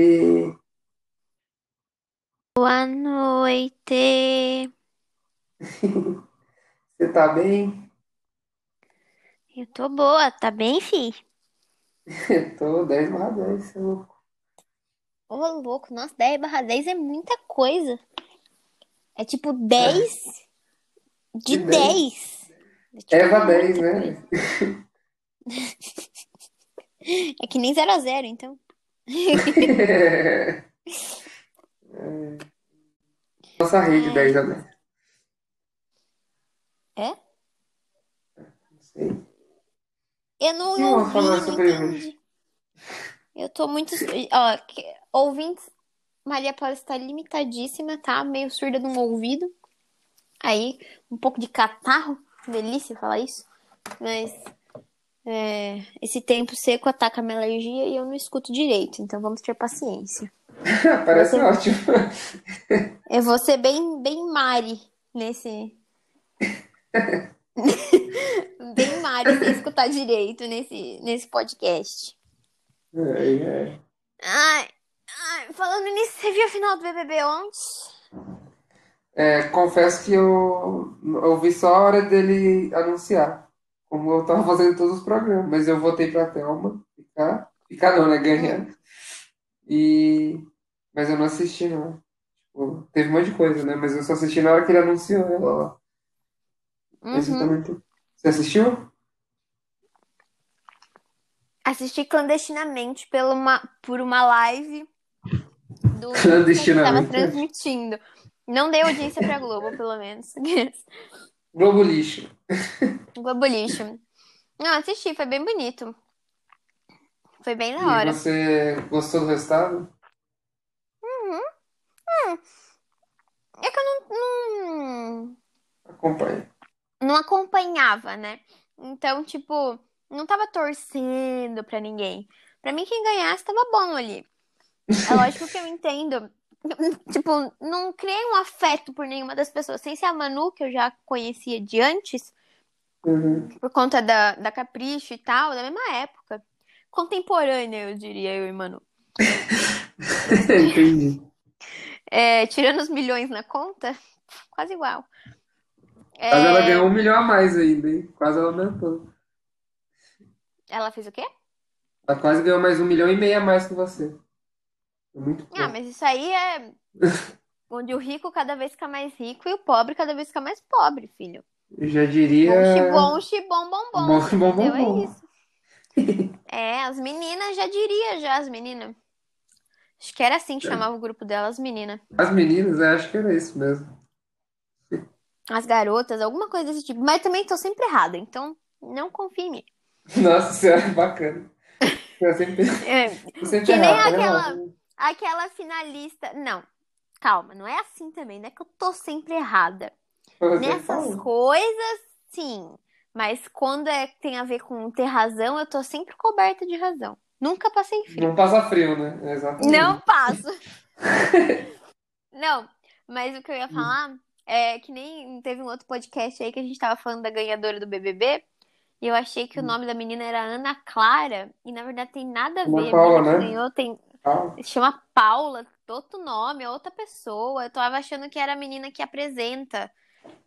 noite. Boa noite. Você tá bem? Eu tô boa, tá bem, fi? Eu tô 10 barra 10, você é louco. Ô, louco, nossa, 10 barra 10 é muita coisa. É tipo 10 de De 10. 10. É tipo Eva muita 10, coisa. né? É que nem 0 a 0, então. Nossa rede Ai, 10 a 10. é? Não sei. Eu não ouvi, falar sobre entendi. Eu tô muito. Ó, ouvintes, Maria Paula está limitadíssima, tá? Meio surda de um ouvido. Aí, um pouco de catarro. Delícia falar isso. Mas é, esse tempo seco ataca a minha alergia e eu não escuto direito. Então vamos ter paciência. Parece Você, ótimo. eu vou ser bem, bem Mari nesse. Bem Mari sem escutar direito nesse, nesse podcast. É, é. Ai, ai, falando nisso, você viu a final do BBB ontem? É, confesso que eu ouvi só a hora dele anunciar, como eu tava fazendo todos os programas, mas eu votei pra Thelma ficar, ficar não, né, ganhar. E mas eu não assisti não. Tipo, teve um monte de coisa, né? Mas eu só assisti na hora que ele anunciou ela lá. Esse eu uhum. Você assistiu? Assisti clandestinamente pela uma, por uma live do que tava Clandestinamente. transmitindo. Não dei audiência pra Globo, pelo menos. Globo Lixo. Globo lixo. Não, assisti, foi bem bonito. Foi bem da E hora. você gostou do resultado? Uhum. Hum, é que eu não, não, Acompanhe. não acompanhava, né? Então, tipo, não tava torcendo pra ninguém. Pra mim, quem ganhasse tava bom ali. É lógico que eu entendo. Tipo, não criei um afeto por nenhuma das pessoas. Sem ser a Manu, que eu já conhecia de antes, Uhum. por conta da, da Capricho e tal, da mesma época. Contemporânea, eu diria, eu e Manu. Entendi. É, tirando os milhões na conta, quase igual. Quase ela ganhou É, um milhão a mais ainda, hein? Quase ela aumentou. ela fez o quê? Ela quase ganhou mais um milhão e meio a mais que você. É muito Ah, mas isso aí é onde o rico cada vez fica mais rico e o pobre cada vez fica mais pobre, filho. Eu já Bom, diria xibom, xibom, bom, bombom, bom, entendeu? bom, É bom. isso. É, as meninas, já diria, já, as meninas. Acho que era assim que chamava o grupo delas, meninas. As meninas, eu acho que era isso mesmo. As garotas, alguma coisa desse tipo. Mas também tô sempre errada, então não confie em mim. Nossa senhora, bacana. Eu sempre, É, eu sempre que nem errado, tá aquela. Aquela finalista. Não, calma, não é assim também, não é que eu tô sempre errada. Você Nessas fala. coisas, sim. Mas quando é, tem a ver com ter razão, eu tô sempre coberta de razão. Nunca passei frio. Não passa frio, né? Não Exatamente. passo. Não, mas o que eu ia falar é que nem teve um outro podcast aí que a gente tava falando da ganhadora do BBB. E eu achei que o nome da menina era Ana Clara. E na verdade tem nada a Ana ver. A Paula, menina que né? ganhou tem, Se chama Paula, outro nome, é outra pessoa. Eu tava achando que era a menina que apresenta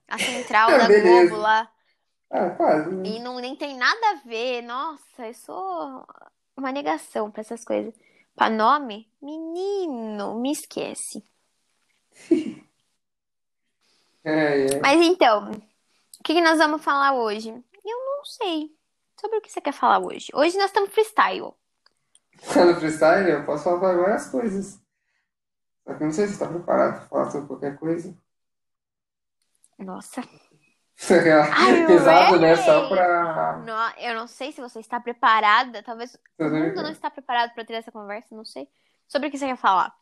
a central Ah, da Globo beleza. lá. Ah, quase, né? E não nem tem nada a ver. Nossa, eu sou uma negação pra essas coisas. Pra nome, menino, me esquece. É, é. Mas então, o que que nós vamos falar hoje? Eu não sei. Sobre o que você quer falar hoje? Hoje nós estamos freestyle. No freestyle, eu posso falar várias coisas. Só que eu não sei se você tá preparado pra falar sobre qualquer coisa. Nossa. Pesado, né? Só pra No- eu não sei se você está preparada. Talvez o fazer. mundo não está preparado para ter essa conversa, não sei. Sobre o que você quer falar?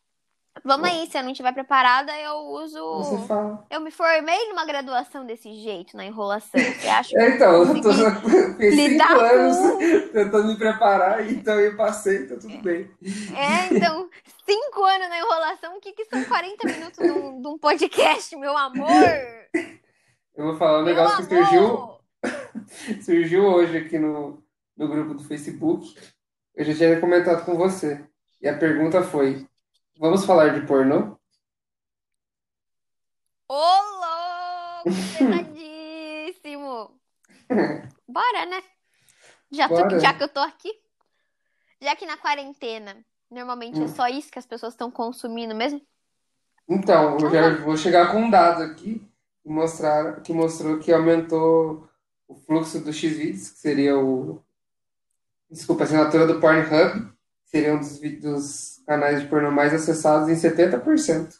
Vamos aí, se eu não estiver preparada, eu você uso. fala. Eu me formei numa graduação desse jeito, na enrolação. Você acha que É, então, eu tô fiquei cinco anos com. tentando me preparar, então eu passei, tá tudo bem. É, então, cinco anos na enrolação, o que que são 40 minutos de um, de um podcast, meu amor? Eu vou falar um Meu negócio que surgiu, amor! surgiu hoje aqui no, no grupo do Facebook. Eu já tinha comentado com você. E a pergunta foi: Vamos falar de pornô? Ô, louco, pesadíssimo. Bora, né? Já, tô- Bora. já que eu tô aqui. Já que na quarentena, normalmente é só isso que as pessoas estão consumindo mesmo. Então, eu já vou chegar com um dado aqui que mostrar, que mostrou que aumentou o fluxo do Xvideos, que seria o, desculpa, a assinatura do Pornhub, seria um dos, dos canais de pornô mais acessados em 70%.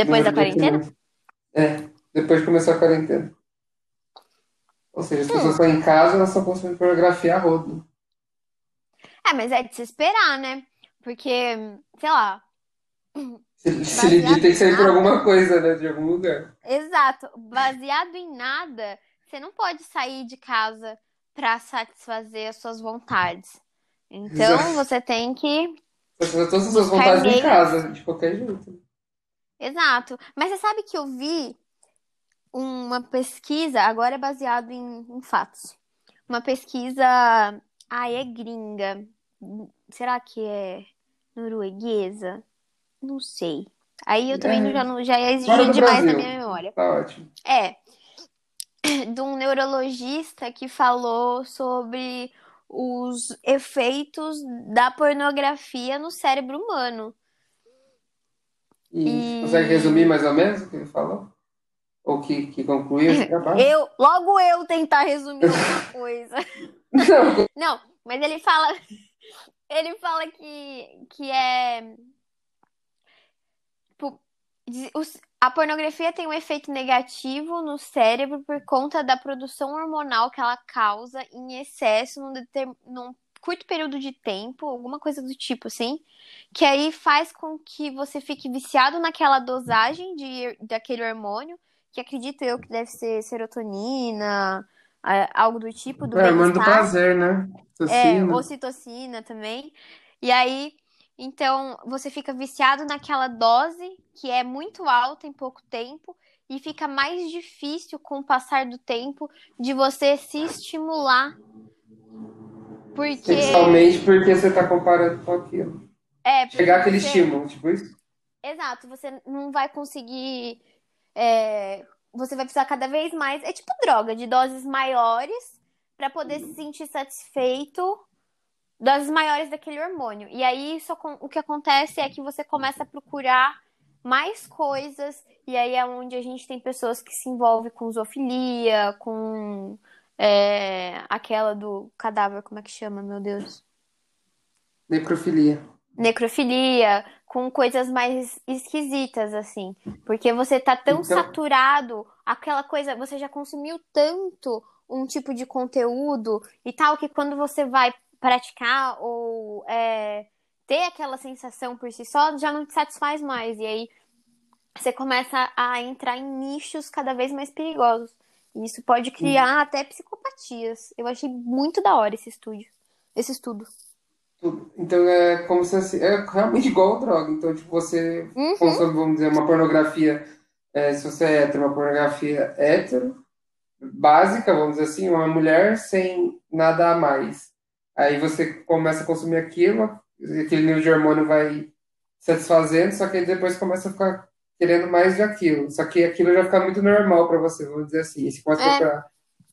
Depois da de quarentena? É, depois que começou a quarentena. Ou seja, as pessoas Hum. estão em casa, elas estão consumindo pornografia a rodo. É, mas é de se esperar, né? Porque, sei lá, Se, se ele tem em que sair por alguma coisa, né? De algum lugar. Exato. Baseado em nada, você não pode sair de casa pra satisfazer as suas vontades. Então, Exato. você tem que Você tem todas as suas vontades em meios. casa, de qualquer jeito. Exato. Mas você sabe que eu vi uma pesquisa, agora é baseado em, em fatos. Uma pesquisa, ah, é gringa. Será que é norueguesa? Não sei. Aí eu também já, É, não, já ia exigir do demais na minha memória. Tá ótimo. É, de um neurologista que falou sobre os efeitos da pornografia no cérebro humano. E consegue resumir mais ou menos o que ele falou? Ou que, que concluiu esse trabalho? eu, logo eu tentar resumir alguma coisa. Não, Não, mas ele fala, ele fala que, que é tipo, a pornografia tem um efeito negativo no cérebro por conta da produção hormonal que ela causa em excesso num, deter- num curto período de tempo, alguma coisa do tipo assim, que aí faz com que você fique viciado naquela dosagem de, daquele hormônio, que acredito eu que deve ser serotonina, algo do tipo, do é hormônio do prazer, né? É, ocitocina também. E aí, então, você fica viciado naquela dose que é muito alta em pouco tempo e fica mais difícil com o passar do tempo de você se estimular. Porque, Sexualmente porque você tá comparando com aquilo. é, porque Chegar aquele você, estímulo, tipo isso. exato, você não vai conseguir, é, você vai precisar cada vez mais, é tipo droga, de doses maiores para poder se sentir satisfeito doses maiores daquele hormônio. E aí isso, o que acontece é que você começa a procurar mais coisas, e aí é onde a gente tem pessoas que se envolvem com zoofilia, com é, aquela do cadáver, como é que chama, meu Deus? Necrofilia. Necrofilia, com coisas mais esquisitas, assim. Porque você tá tão Então, saturado, aquela coisa, você já consumiu tanto um tipo de conteúdo e tal, que quando você vai praticar ou é, ter aquela sensação por si só, já não te satisfaz mais. E aí você começa a entrar em nichos cada vez mais perigosos. E isso pode criar até psicopatias. Eu achei muito da hora esse estúdio, esse estudo. tudo. Então é como se é realmente igual a droga. Então, tipo, você Uhum. consome, vamos dizer, uma pornografia, é, se você é hétero, uma pornografia hétero, básica, vamos dizer assim, uma mulher sem nada a mais. Aí você começa a consumir aquilo, aquele nível de hormônio vai satisfazendo, só que aí depois começa a ficar querendo mais de aquilo. Só que aquilo já fica muito normal pra você, vamos dizer assim. Você começa É, procurar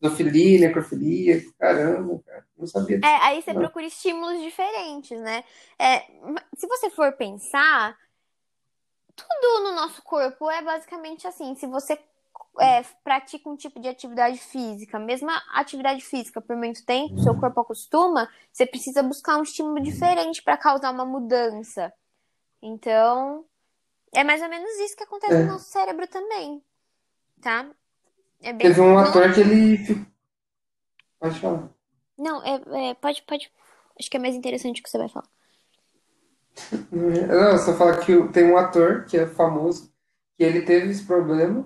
zoofilia, necrofilia, caramba, cara, não sabia É, aí você Não. procura estímulos diferentes, né? É, se você for pensar, tudo no nosso corpo é basicamente assim. Se você é, pratica um tipo de atividade física, mesmo a atividade física por muito tempo, seu corpo acostuma, você precisa buscar um estímulo diferente para causar uma mudança. Então, é mais ou menos isso que acontece no É. nosso cérebro também, tá? É. Teve um ator que ele. Pode falar. não, é, é, pode, pode. Acho que é mais interessante o que você vai falar. Não, só falar que tem um ator que é famoso, que ele teve esse problema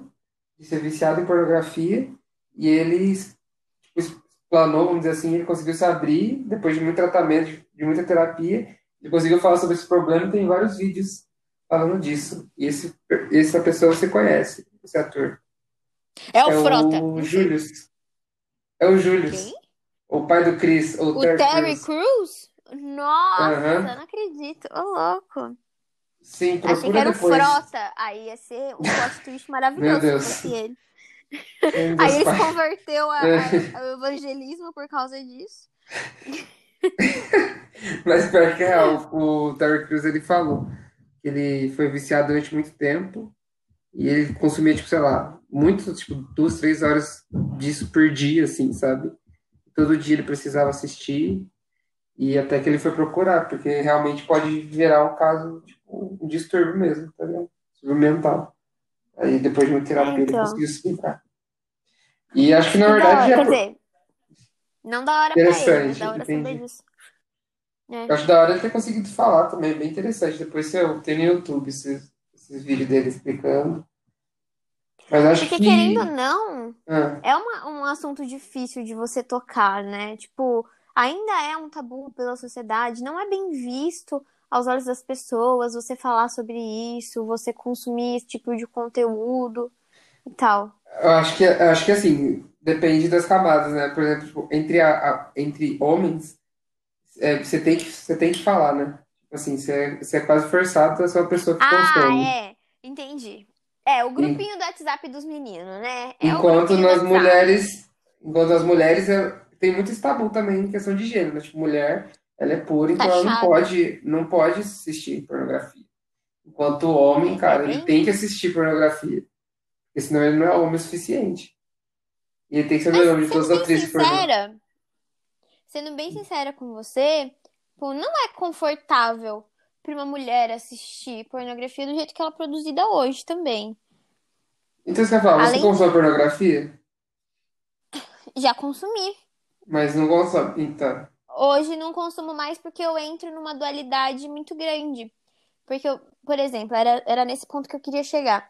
de ser viciado em pornografia e ele tipo, explanou, vamos dizer assim, ele conseguiu se abrir depois de muito tratamento, de, muita terapia, ele conseguiu falar sobre esse problema e tem vários vídeos falando disso. E esse, essa pessoa você conhece, esse ator. É o É Frota. o. Julius. É o Julius. Quem? O pai do Chris, ou O Terry. Crews? Nossa, Aham. não acredito. Ô, louco. Sim, Achei que procura era o depois. Frota. Aí ia ser um plot twist Meu maravilhoso se Deus. ele. Meu Aí ele se converteu a- É. a- ao evangelismo por causa disso. Mas pior que é real, o Terry Crews ele falou que ele foi viciado durante muito tempo e ele consumia, tipo, sei lá, muito, tipo, duas, três horas disso por dia, assim, sabe? Todo dia ele precisava assistir e até que ele foi procurar, porque realmente pode virar um caso, tipo, um distúrbio mesmo, tá ligado? Distúrbio mental. Aí depois de uma É, terapia ele então. conseguiu se livrar. E acho que na Que da verdade hora. é Quer dizer, não da hora pra ele, interessante, da hora saber disso. É. acho da hora ele ter conseguido falar também, é bem interessante. Depois você tem no YouTube esses, esses vídeos dele explicando. Mas acho Porque querendo ou que. não, Ah, é uma, um assunto difícil de você tocar, né? Tipo, ainda é um tabu pela sociedade, não é bem visto aos olhos das pessoas você falar sobre isso, você consumir esse tipo de conteúdo e tal. eu acho que, eu acho que assim, depende das camadas, né? Por exemplo, tipo, entre, a, a- entre homens, é, você tem que, você tem que falar, né? Tipo assim, você é, você é quase forçado a ser uma pessoa que Ah, consome. é, entendi. É, o grupinho do WhatsApp dos meninos, né? É Enquanto nas mulheres, enquanto as mulheres é, tem muito esse tabu também em questão de gênero, né? Tipo, mulher, ela é pura, então ela não pode, não pode assistir pornografia. Enquanto o homem, cara, ele tem que assistir pornogafia, porque senão ele não é homem o suficiente. E ele tem que saber o nome de todas sendo as atrizes sincera, sendo bem sincera com você, não é confortável pra uma mulher assistir pornografia do jeito que ela é produzida hoje também. Então você quer falar, você Além consome pornografia, já consumi. mas não consome. Então, Hoje não consumo mais porque eu entro numa dualidade muito grande. Porque, eu, por exemplo, era, era nesse ponto que eu queria chegar.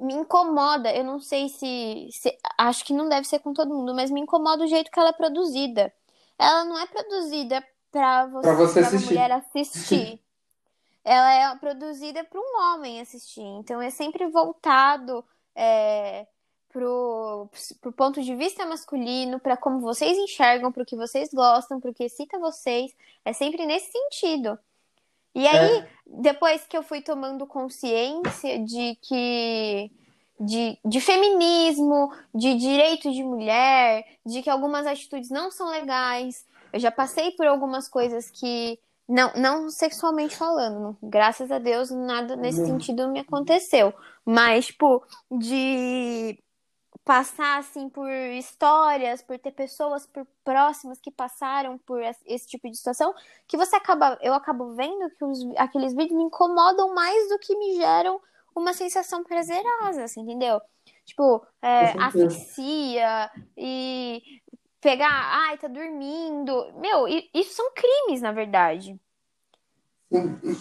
Me incomoda, eu não sei se, se- Acho que não deve ser com todo mundo, mas me incomoda o jeito que ela é produzida. Ela não é produzida pra pra você, você pra uma mulher assistir. assistir. Ela é produzida para um homem assistir. Então é sempre voltado é, pro, pro ponto de vista masculino, para como vocês enxergam, pro que vocês gostam, pro que excita vocês. É sempre nesse sentido. E aí, É, depois que eu fui tomando consciência de que de, de feminismo, de direito de mulher, de que algumas atitudes não são legais. Eu já passei por algumas coisas que não, não sexualmente falando, graças a Deus nada nesse não. sentido me aconteceu, mas tipo de passar assim por histórias, por ter pessoas por próximas que passaram por es- esse tipo de situação, que você acaba, eu acabo vendo que os- aqueles vídeos me incomodam mais do que me geram uma sensação prazerosa, assim, entendeu? Tipo, é, asfixia e pegar, ai, tá dormindo. Meu, isso são crimes, na verdade.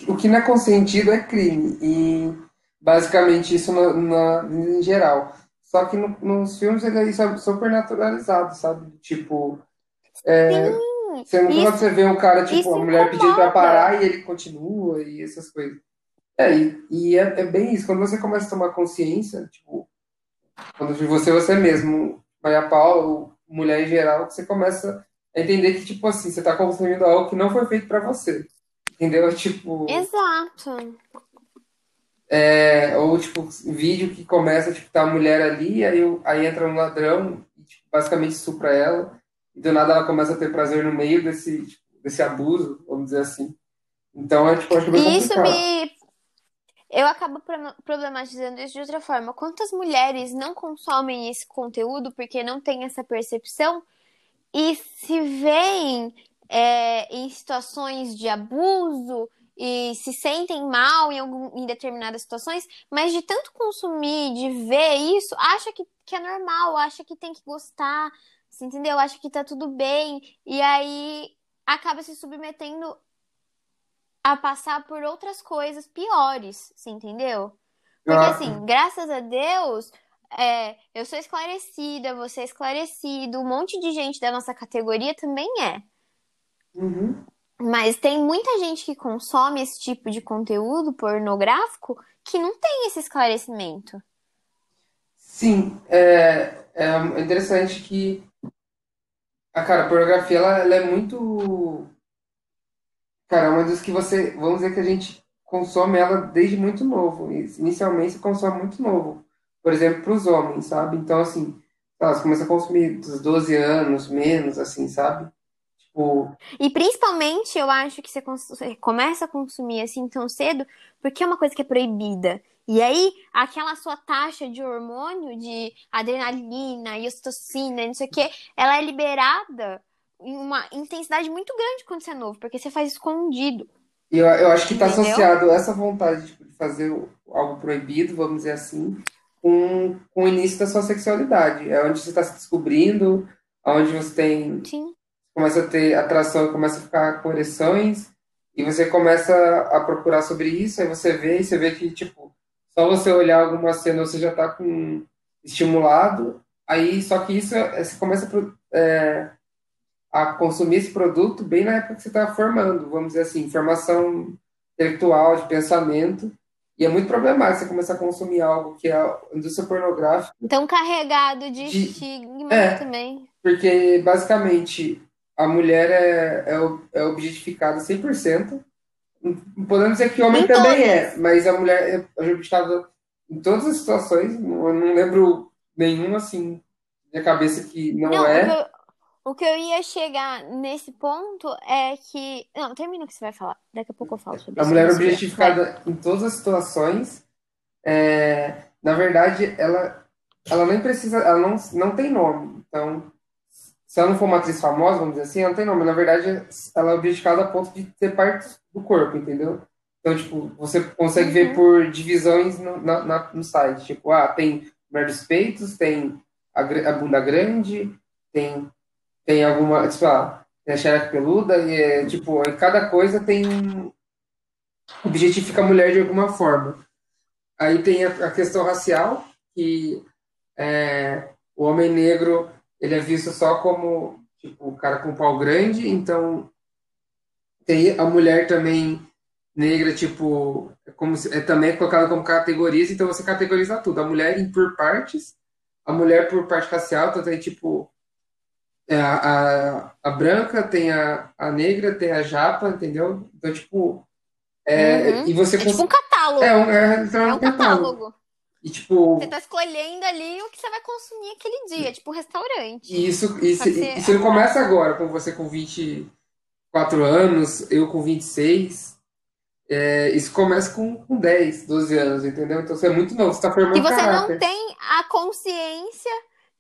O que não é consentido é crime. E basicamente isso na, na- em geral. Só que no- nos filmes ele é super naturalizado, sabe? Tipo, é, Sim, você isso, você vê um cara, tipo, a mulher pedindo pra parar e ele continua e essas coisas. É, e, e é, é bem isso. Quando você começa a tomar consciência, tipo, quando você, você mesmo, Maria Paula, mulher em geral, você começa a entender que, tipo assim, você tá consumindo algo que não foi feito pra você. Entendeu? Tipo. Exato. É, ou, tipo, vídeo que começa, tipo, tá a mulher ali, aí, aí entra um ladrão e, tipo, basicamente estupra ela, e do nada ela começa a ter prazer no meio desse, tipo, desse abuso, vamos dizer assim. Então, é, tipo, acho bem E isso complicado. me. Eu acabo pro- problematizando isso de outra forma. Quantas mulheres não consomem esse conteúdo porque não têm essa percepção e se veem é, em situações de abuso e se sentem mal em, algum, em determinadas situações, mas de tanto consumir, de ver isso, acha que, que é normal, acha que tem que gostar, você entendeu? Acha que tá tudo bem, e aí acaba se submetendo a passar por outras coisas piores, você entendeu? Porque Ah, assim, graças a Deus, é, eu sou esclarecida, você é esclarecido, um monte de gente da nossa categoria também é. uhum. Mas tem muita gente que consome esse tipo de conteúdo pornográfico que não tem esse esclarecimento. Sim, é, é interessante que a cara, a pornografia ela, ela é muito Cara, é uma das que você, vamos dizer que a gente consome ela desde muito novo. Inicialmente, você consome muito novo. Por exemplo, para os homens, sabe? Então, assim, elas começam a consumir dos 12 anos, menos, assim, sabe? Tipo, E principalmente eu acho que você você começa a consumir assim tão cedo porque é uma coisa que é proibida. E aí, aquela sua taxa de hormônio, de adrenalina e ocitocina, não sei o quê, ela é liberada em uma intensidade muito grande quando você é novo, porque você faz escondido, E eu, eu acho que está associado essa vontade tipo, de fazer algo proibido, vamos dizer assim, com, com o início da sua sexualidade. É onde você está se descobrindo, onde você tem, Sim. Começa a ter atração, começa a ficar com ereções, e você começa a procurar sobre isso, aí você vê, e você vê que, tipo, só você olhar alguma cena você já está com estimulado, aí só que isso, é- você começa a, é, a consumir esse produto bem na época que você está formando, vamos dizer assim, formação intelectual, de pensamento. E é muito problemático você começar a consumir algo que é a indústria pornográfica, Então, carregado de de, estigma é, também. porque basicamente a mulher é, é, é objetificada 100%. Não Podemos dizer que o homem Em também é, mas a mulher é objetificada em todas as situações. Eu não lembro nenhum assim na cabeça que não Não, é. eu, o que eu ia chegar nesse ponto é que. Não, termina o que você vai falar. Daqui a pouco eu falo sobre A isso. mulher é objetificada em todas as situações. É, na verdade, ela, ela nem precisa, ela não, não tem nome. Então, se ela não for uma atriz famosa, vamos dizer assim, ela não tem nome. Na verdade, ela é objetificada a ponto de ter partes do corpo, entendeu? Então, tipo, você consegue ver Uhum. por divisões no, na, na- no site. Tipo, ah, tem mulher dos peitos, tem a, a bunda grande, tem, tem alguma, tipo, ah, tem a xereca peluda, e é, tipo, em cada coisa tem objetifica a mulher de alguma forma. Aí tem a, a questão racial, que é, o homem negro ele é visto só como tipo o cara com pau grande, então tem a mulher também negra tipo é como se- é também colocada como categorias, então você categoriza tudo. A mulher em por partes, a mulher por parte racial, então tem tipo é, a, a, a branca, tem a, a negra, tem a japa, entendeu? Então tipo é, Uhum. e você É tipo um catálogo. é um, é, É literalmente um um catálogo. catálogo. E, Você tipo, tá escolhendo ali o que você vai consumir aquele dia, tipo restaurante. e isso, isso, você. isso não começa agora, com você com 24 anos, eu com 26. É, isso começa com, com 10, 12 anos, entendeu? Então você é muito novo, você tá E formando você não caráter. tem a consciência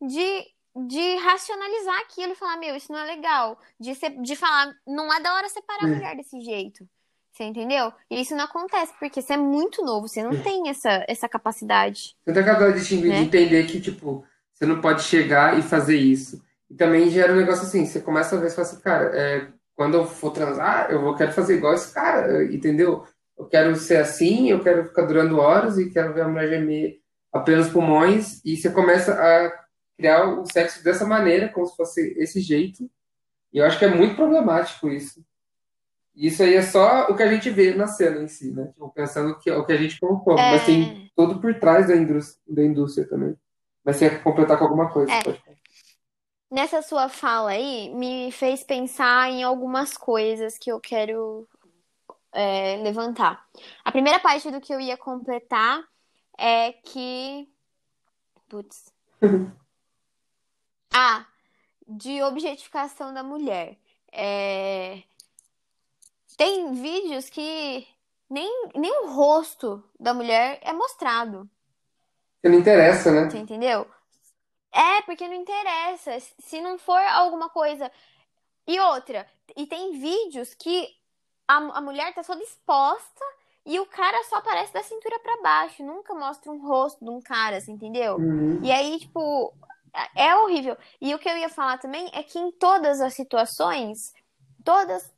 de, de racionalizar aquilo e falar, meu, isso não é legal. De, ser, de falar, não é da hora separar a É, mulher desse jeito. Você entendeu? E isso não acontece, porque você é muito novo, você não é. tem essa, essa capacidade, Você tem aquela de, distinguir- de né? entender que, tipo, você não pode chegar e fazer isso. E também gera um negócio assim, você começa a ver e fala assim, cara, é, quando eu for transar, eu vou, quero fazer igual esse cara, entendeu? Eu quero ser assim, eu quero ficar durando horas e quero ver a mulher gemer a plenos pulmões. E você começa a criar o sexo dessa maneira, como se fosse esse jeito. E eu acho que é muito problemático isso. Isso aí é só o que a gente vê na cena em si, né? Tipo, pensando que é o que a gente colocou. Mas tem É, todo por trás da indústria, da indústria também. Mas você quer completar com alguma coisa, é, pode falar. nessa sua fala aí, me fez pensar em algumas coisas que eu quero é, levantar. A primeira parte do que eu ia completar é que. Putz. Ah, de objetificação da mulher. É, tem vídeos que nem, nem o rosto da mulher é mostrado. Porque não interessa, né? Você entendeu? É, porque não interessa. Se não for alguma coisa. E outra, e tem vídeos que a, a mulher tá toda exposta e o cara só aparece da cintura pra baixo. Nunca mostra um rosto de um cara, você entendeu? Uhum. E aí, tipo, é é horrível. E o que eu ia falar também é que em todas as situações, todas,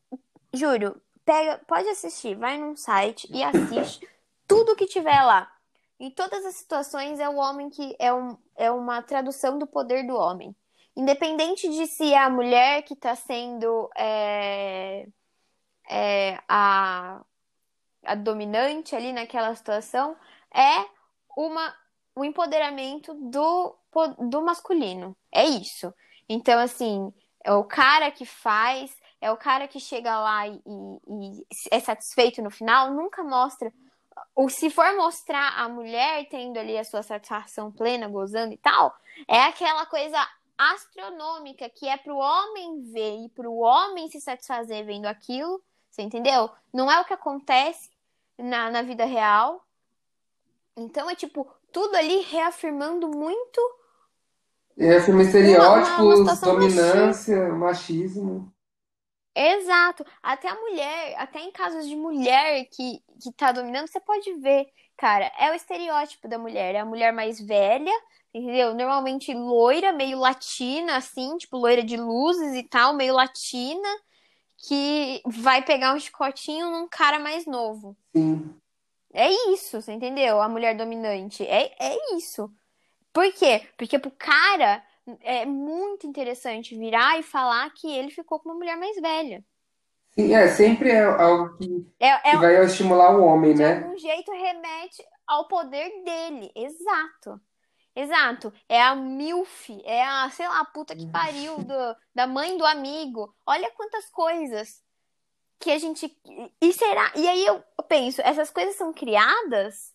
juro, pega, pode assistir, vai num site e assiste tudo que tiver lá. Em todas as situações é o homem que é, um, é uma tradução do poder do homem. Independente de se é a mulher que está sendo é, é, a, a dominante ali naquela situação, é uma, o empoderamento do, do masculino. É isso. Então, assim, é o cara que faz, é o cara que chega lá e, e, é satisfeito no final, nunca mostra. Ou se for mostrar a mulher tendo ali a sua satisfação plena, gozando e tal, é aquela coisa astronômica que é pro homem ver e pro homem se satisfazer vendo aquilo, você entendeu? Não é o que acontece na, na vida real. Então é tipo, tudo ali reafirmando muito. Reafirma estereótipos, uma, uma dominância, machismo. Exato. Até a mulher, até em casos de mulher que, que tá dominando, você pode ver, cara, é o estereótipo da mulher. É a mulher mais velha, entendeu? Normalmente loira, meio latina, assim, tipo loira de luzes e tal, meio latina, que vai pegar um chicotinho num cara mais novo. Sim. É isso, você entendeu? A mulher dominante. É, é isso. Por quê? Porque pro cara é muito interessante virar e falar que ele ficou com uma mulher mais velha. Sim, é, sempre é algo que, é, é, que vai estimular o homem, de né? De algum jeito remete ao poder dele. Exato. Exato. É a MILF, é a, sei lá, a puta que pariu do, da mãe do amigo. Olha quantas coisas que a gente. E será? E aí eu penso, essas coisas são criadas.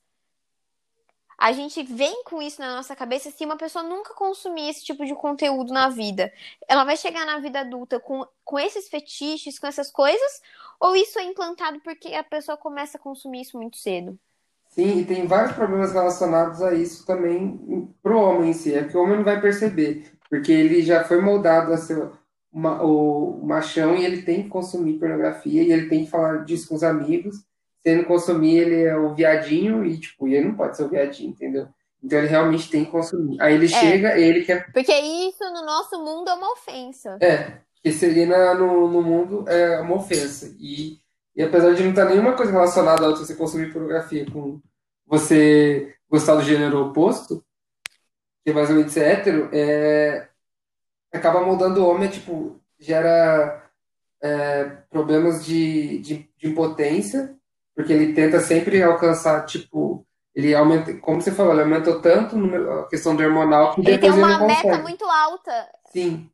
A gente vem com isso na nossa cabeça se uma pessoa nunca consumir esse tipo de conteúdo na vida. Ela vai chegar na vida adulta com, com esses fetiches, com essas coisas, ou isso é implantado porque a pessoa começa a consumir isso muito cedo? Sim, e tem vários problemas relacionados a isso também pro homem em si. É que o homem não vai perceber, porque ele já foi moldado a ser uma, o machão e ele tem que consumir pornografia e ele tem que falar disso com os amigos. Se ele não consumir, ele é o viadinho e, tipo, ele não pode ser o viadinho, entendeu? Então ele realmente tem que consumir. Aí ele é, chega, ele quer. Porque isso no nosso mundo é uma ofensa. É, que seria na, no, no mundo é uma ofensa. E, e apesar de não estar nenhuma coisa relacionada a você consumir pornografia com você gostar do gênero oposto, que é menos ser hétero, é, acaba moldando o homem, tipo, gera é, problemas de, de, de, impotência, porque ele tenta sempre alcançar, tipo, ele aumenta, como você falou, ele aumentou tanto a questão do hormonal que ele depois ele não consegue. Ele tem uma meta muito alta. Sim.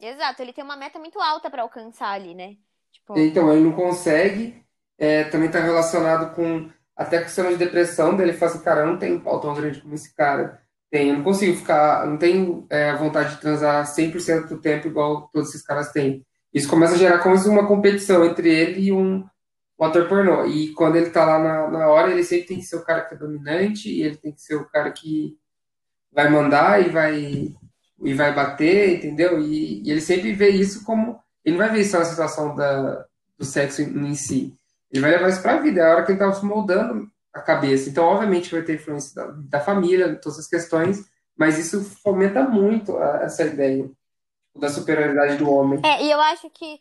Exato, ele tem uma meta muito alta para alcançar ali, né? Tipo... Então, ele não consegue, é, também está relacionado com até a questão de depressão dele, fala assim, cara, eu não tenho pau tão grande como esse cara tem. Eu não consigo ficar, não tenho é, vontade de transar 100% do tempo igual todos esses caras têm. Isso começa a gerar como uma competição entre ele e um, um ator pornô. E quando ele tá lá na, na hora, ele sempre tem que ser o cara que é dominante, e ele tem que ser o cara que vai mandar e vai e vai bater, entendeu? E, e ele sempre vê isso como. Ele não vai ver isso na situação da, do sexo em, em si. Ele vai levar isso pra vida. É a hora que ele tá se moldando a cabeça. Então, obviamente, vai ter influência da, da família, todas as questões, mas isso fomenta muito a, essa ideia da superioridade do homem. É, e eu acho que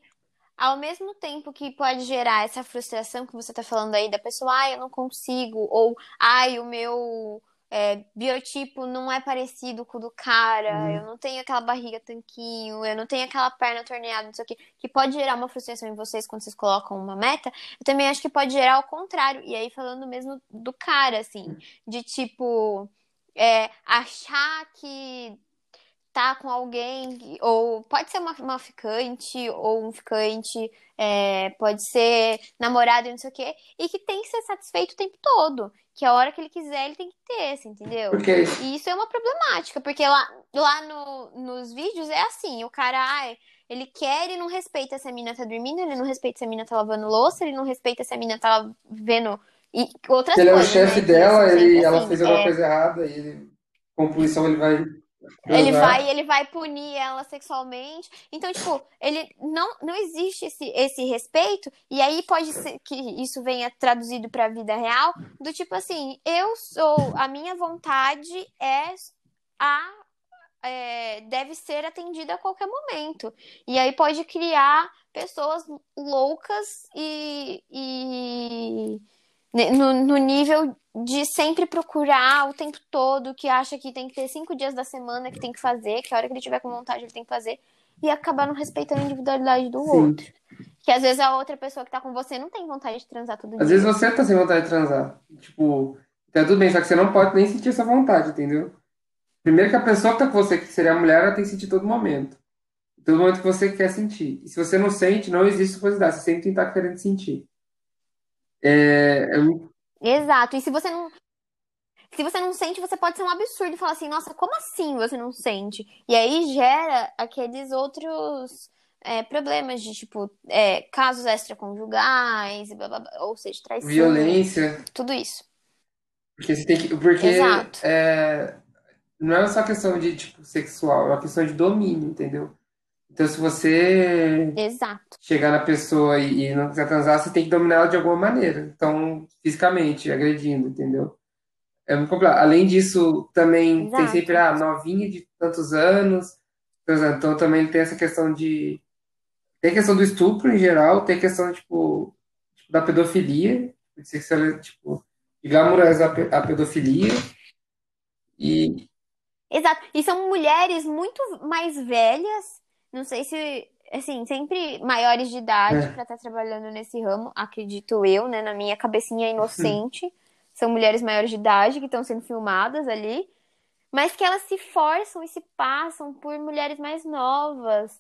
ao mesmo tempo que pode gerar essa frustração que você está falando aí da pessoa, ai, eu não consigo, ou ai, o meu é, biotipo não é parecido com o do cara, uhum. eu não tenho aquela barriga tanquinho, eu não tenho aquela perna torneada, não sei o que, que pode gerar uma frustração em vocês quando vocês colocam uma meta, eu também acho que pode gerar o contrário. E aí, falando mesmo do cara, assim, de tipo, é, achar que tá com alguém, ou pode ser uma, uma ficante, ou um ficante, é, pode ser namorado e não sei o quê, e que tem que ser satisfeito o tempo todo que a hora que ele quiser ele tem que ter, assim, entendeu? Porque... E isso é uma problemática, porque lá, lá no, nos vídeos é assim, o cara, ai, ele quer e não respeita se a mina tá dormindo, ele não respeita se a mina tá lavando louça, ele não respeita se a mina tá vendo e outras ele coisas. Ele é o chefe né? dela, ele, ela assim, fez alguma é... coisa errada e ele, com punição ele vai ele vai, ele vai punir ela sexualmente. Então, tipo, ele não, não existe esse, esse respeito, e aí pode ser que isso venha traduzido para a vida real, do tipo assim, eu sou, a minha vontade é a é, deve ser atendida a qualquer momento. E aí pode criar pessoas loucas e, e no, no nível de sempre procurar o tempo todo, que acha que tem que ter cinco dias da semana que tem que fazer, que a hora que ele tiver com vontade ele tem que fazer, e acabar não respeitando a individualidade do Sim. outro. Que às vezes a outra pessoa que tá com você não tem vontade de transar todo dia. Às vezes você tá sem vontade de transar. Tipo, tá tudo bem, só que você não pode nem sentir essa vontade, entendeu? Primeiro que a pessoa que tá com você, que seria a mulher, ela tem que sentir todo momento. Todo momento que você quer sentir. E se você não sente, não existe reciprocidade. Você sempre está querendo sentir. É, é Exato. E se você não. Se você não sente, você pode ser um absurdo e falar assim, nossa, como assim você não sente? E aí gera aqueles outros é, problemas de, tipo, é, casos extraconjugais, blá, blá, blá, ou seja, traição, violência. tudo isso. Porque você tem que. Porque Exato. é, não é só questão de tipo sexual, é uma questão de domínio, entendeu? Então, se você Exato. chegar na pessoa e, não quiser transar, você tem que dominar ela de alguma maneira. Então, fisicamente, agredindo, entendeu? É muito complicado. Além disso, também tem sempre Exato. a novinha de tantos anos. Então, também tem essa questão de. Tem a questão do estupro em geral, tem a questão, tipo, tipo, da pedofilia, de sexual- tipo, de pe- a pedofilia. E, Exato. E são mulheres muito mais velhas, não sei se, assim, sempre maiores de idade é, pra estar trabalhando nesse ramo, acredito eu, né, na minha cabecinha inocente. São mulheres maiores de idade que estão sendo filmadas ali, mas que elas se forçam e se passam por mulheres mais novas.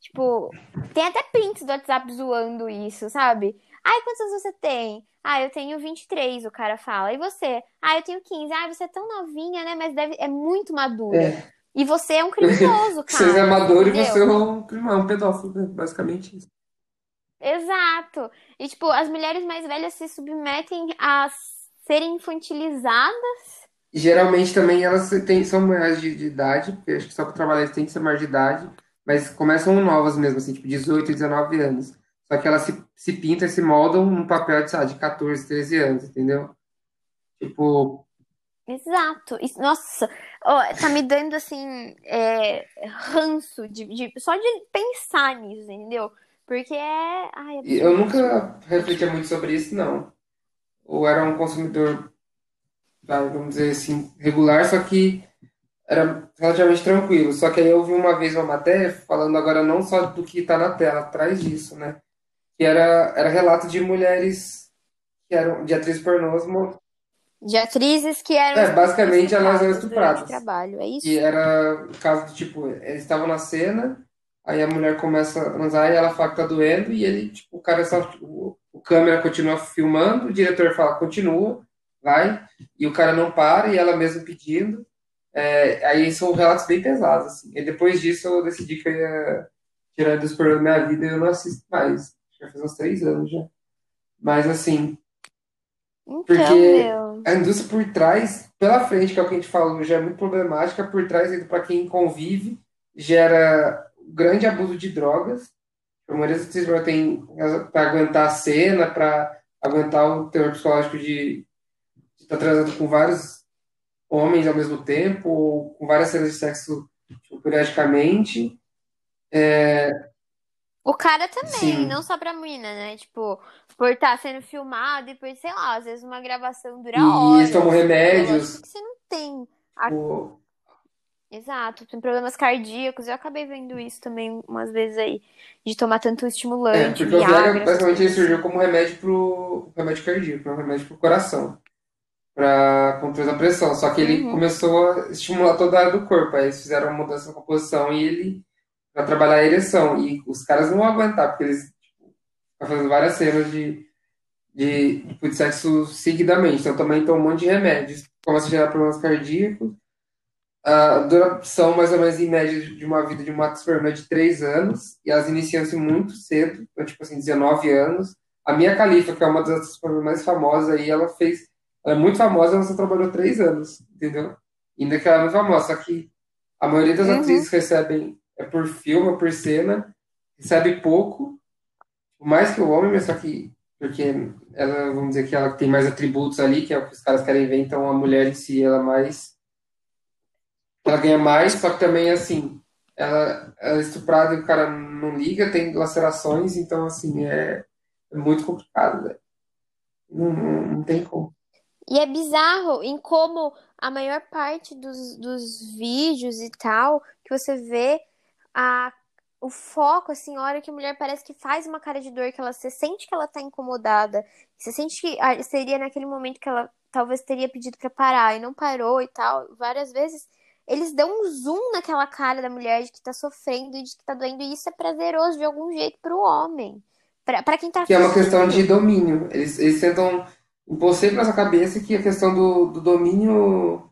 Tipo, tem até prints do WhatsApp zoando isso, sabe? Ai, quantos anos você tem? Ah, eu tenho 23, o cara fala. E você? Ah, eu tenho 15. Ah, você é tão novinha, né? Mas deve... é muito madura. é. E você é um criminoso, Você é cara. amador e você é Entendeu? um, criminoso, um pedófilo, né? basicamente isso. Exato. E, tipo, as mulheres mais velhas se submetem a serem infantilizadas. Geralmente também elas têm, são maiores de, de idade, porque acho que só para trabalhar eles têm que ser maior de idade, mas começam novas mesmo, assim, tipo 18, 19 anos. Só que elas se, se pintam e se moldam num papel de, lá, de 14, 13 anos, entendeu? Tipo, Exato. Isso- nossa, ó, tá me dando assim, é, ranço de, de- só de pensar nisso, entendeu? Porque é. Ai, e eu nunca refletia muito sobre isso, não. Ou era um consumidor, vai, vamos dizer assim, regular, só que era relativamente tranquilo. Só que aí eu vi uma vez uma matéria falando agora não só do que está na tela, atrás disso, né? Que era, era relato de mulheres que eram de atrizes pornôs, De atrizes que eram é, basicamente elas eram estupradas trabalho, é isso? era o caso de, tipo, eles estavam na cena, aí a mulher começa a transar e ela fala que tá doendo, e ele, tipo, o cara só, o, o câmera continua filmando, o diretor fala, continua, vai, e o cara não para, e ela mesma pedindo. É, aí são relatos bem pesados, assim. E depois disso eu decidi que eu ia tirar dos programas da minha vida e eu não assisto mais. Já faz uns três anos já. Mas assim, Então, porque meu. A indústria por trás, pela frente, que é o que a gente falou, já é muito problemática, por trás, para quem convive, gera grande abuso de drogas. A maioria das pessoas tem para aguentar a cena, para aguentar o terror psicológico de estar transando com vários homens ao mesmo tempo, ou com várias cenas de sexo tipo, periodicamente. O cara também, Sim. não só pra mina, né? Tipo, por estar sendo filmado e por, sei lá, às vezes uma gravação dura E tomam horas. É lógico remédios. que você não tem. a- o- Exato, tem problemas cardíacos. Eu acabei vendo isso também umas vezes aí, de tomar tanto É, estimulante, porque o Viagra, basicamente, ele coisas surgiu assim. como remédio pro remédio cardíaco, um remédio pro coração, para controle da pressão. Só que ele Uhum. começou a estimular toda a área do corpo. Aí eles fizeram uma mudança na composição e ele para trabalhar a ereção. E os caras não vão aguentar, porque eles estão fazendo várias cenas de, de, tipo, de sexo seguidamente. Então também tem um monte de remédios. Começa a gerar problemas cardíacos. A duração, mais ou menos, em média, de uma vida de uma esperma é de 3 anos, e elas iniciam-se muito cedo, então, tipo assim, 19 anos. A Mia Khalifa, que é uma das atrizes mais famosas aí, ela fez. Ela é muito famosa, ela só trabalhou 3 anos, entendeu? Ainda que ela é muito famosa, só que a maioria das Uhum. atrizes recebem é por filme, é por cena, recebe pouco, mais que o homem, mas só que. Porque ela, vamos dizer que ela tem mais atributos ali, que é o que os caras querem ver, então a mulher em si, ela mais ela ganha mais, só que também, assim, ela, ela é estuprada e o cara não liga, tem lacerações, então, assim, é, é muito complicado, velho. Não, não, não tem como. E é bizarro em como a maior parte dos, dos vídeos e tal, que você vê a, o foco, assim, a hora que a mulher parece que faz uma cara de dor, que ela você sente que ela tá incomodada, você sente que ah, seria naquele momento que ela talvez teria pedido pra parar e não parou e tal, várias vezes eles dão um zoom naquela cara da mulher de que tá sofrendo e de que tá doendo, e isso é prazeroso de algum jeito pro homem. Pra, pra quem tá Que é uma questão de domínio. Eles, eles tentam impor sempre na sua cabeça que a questão do, do domínio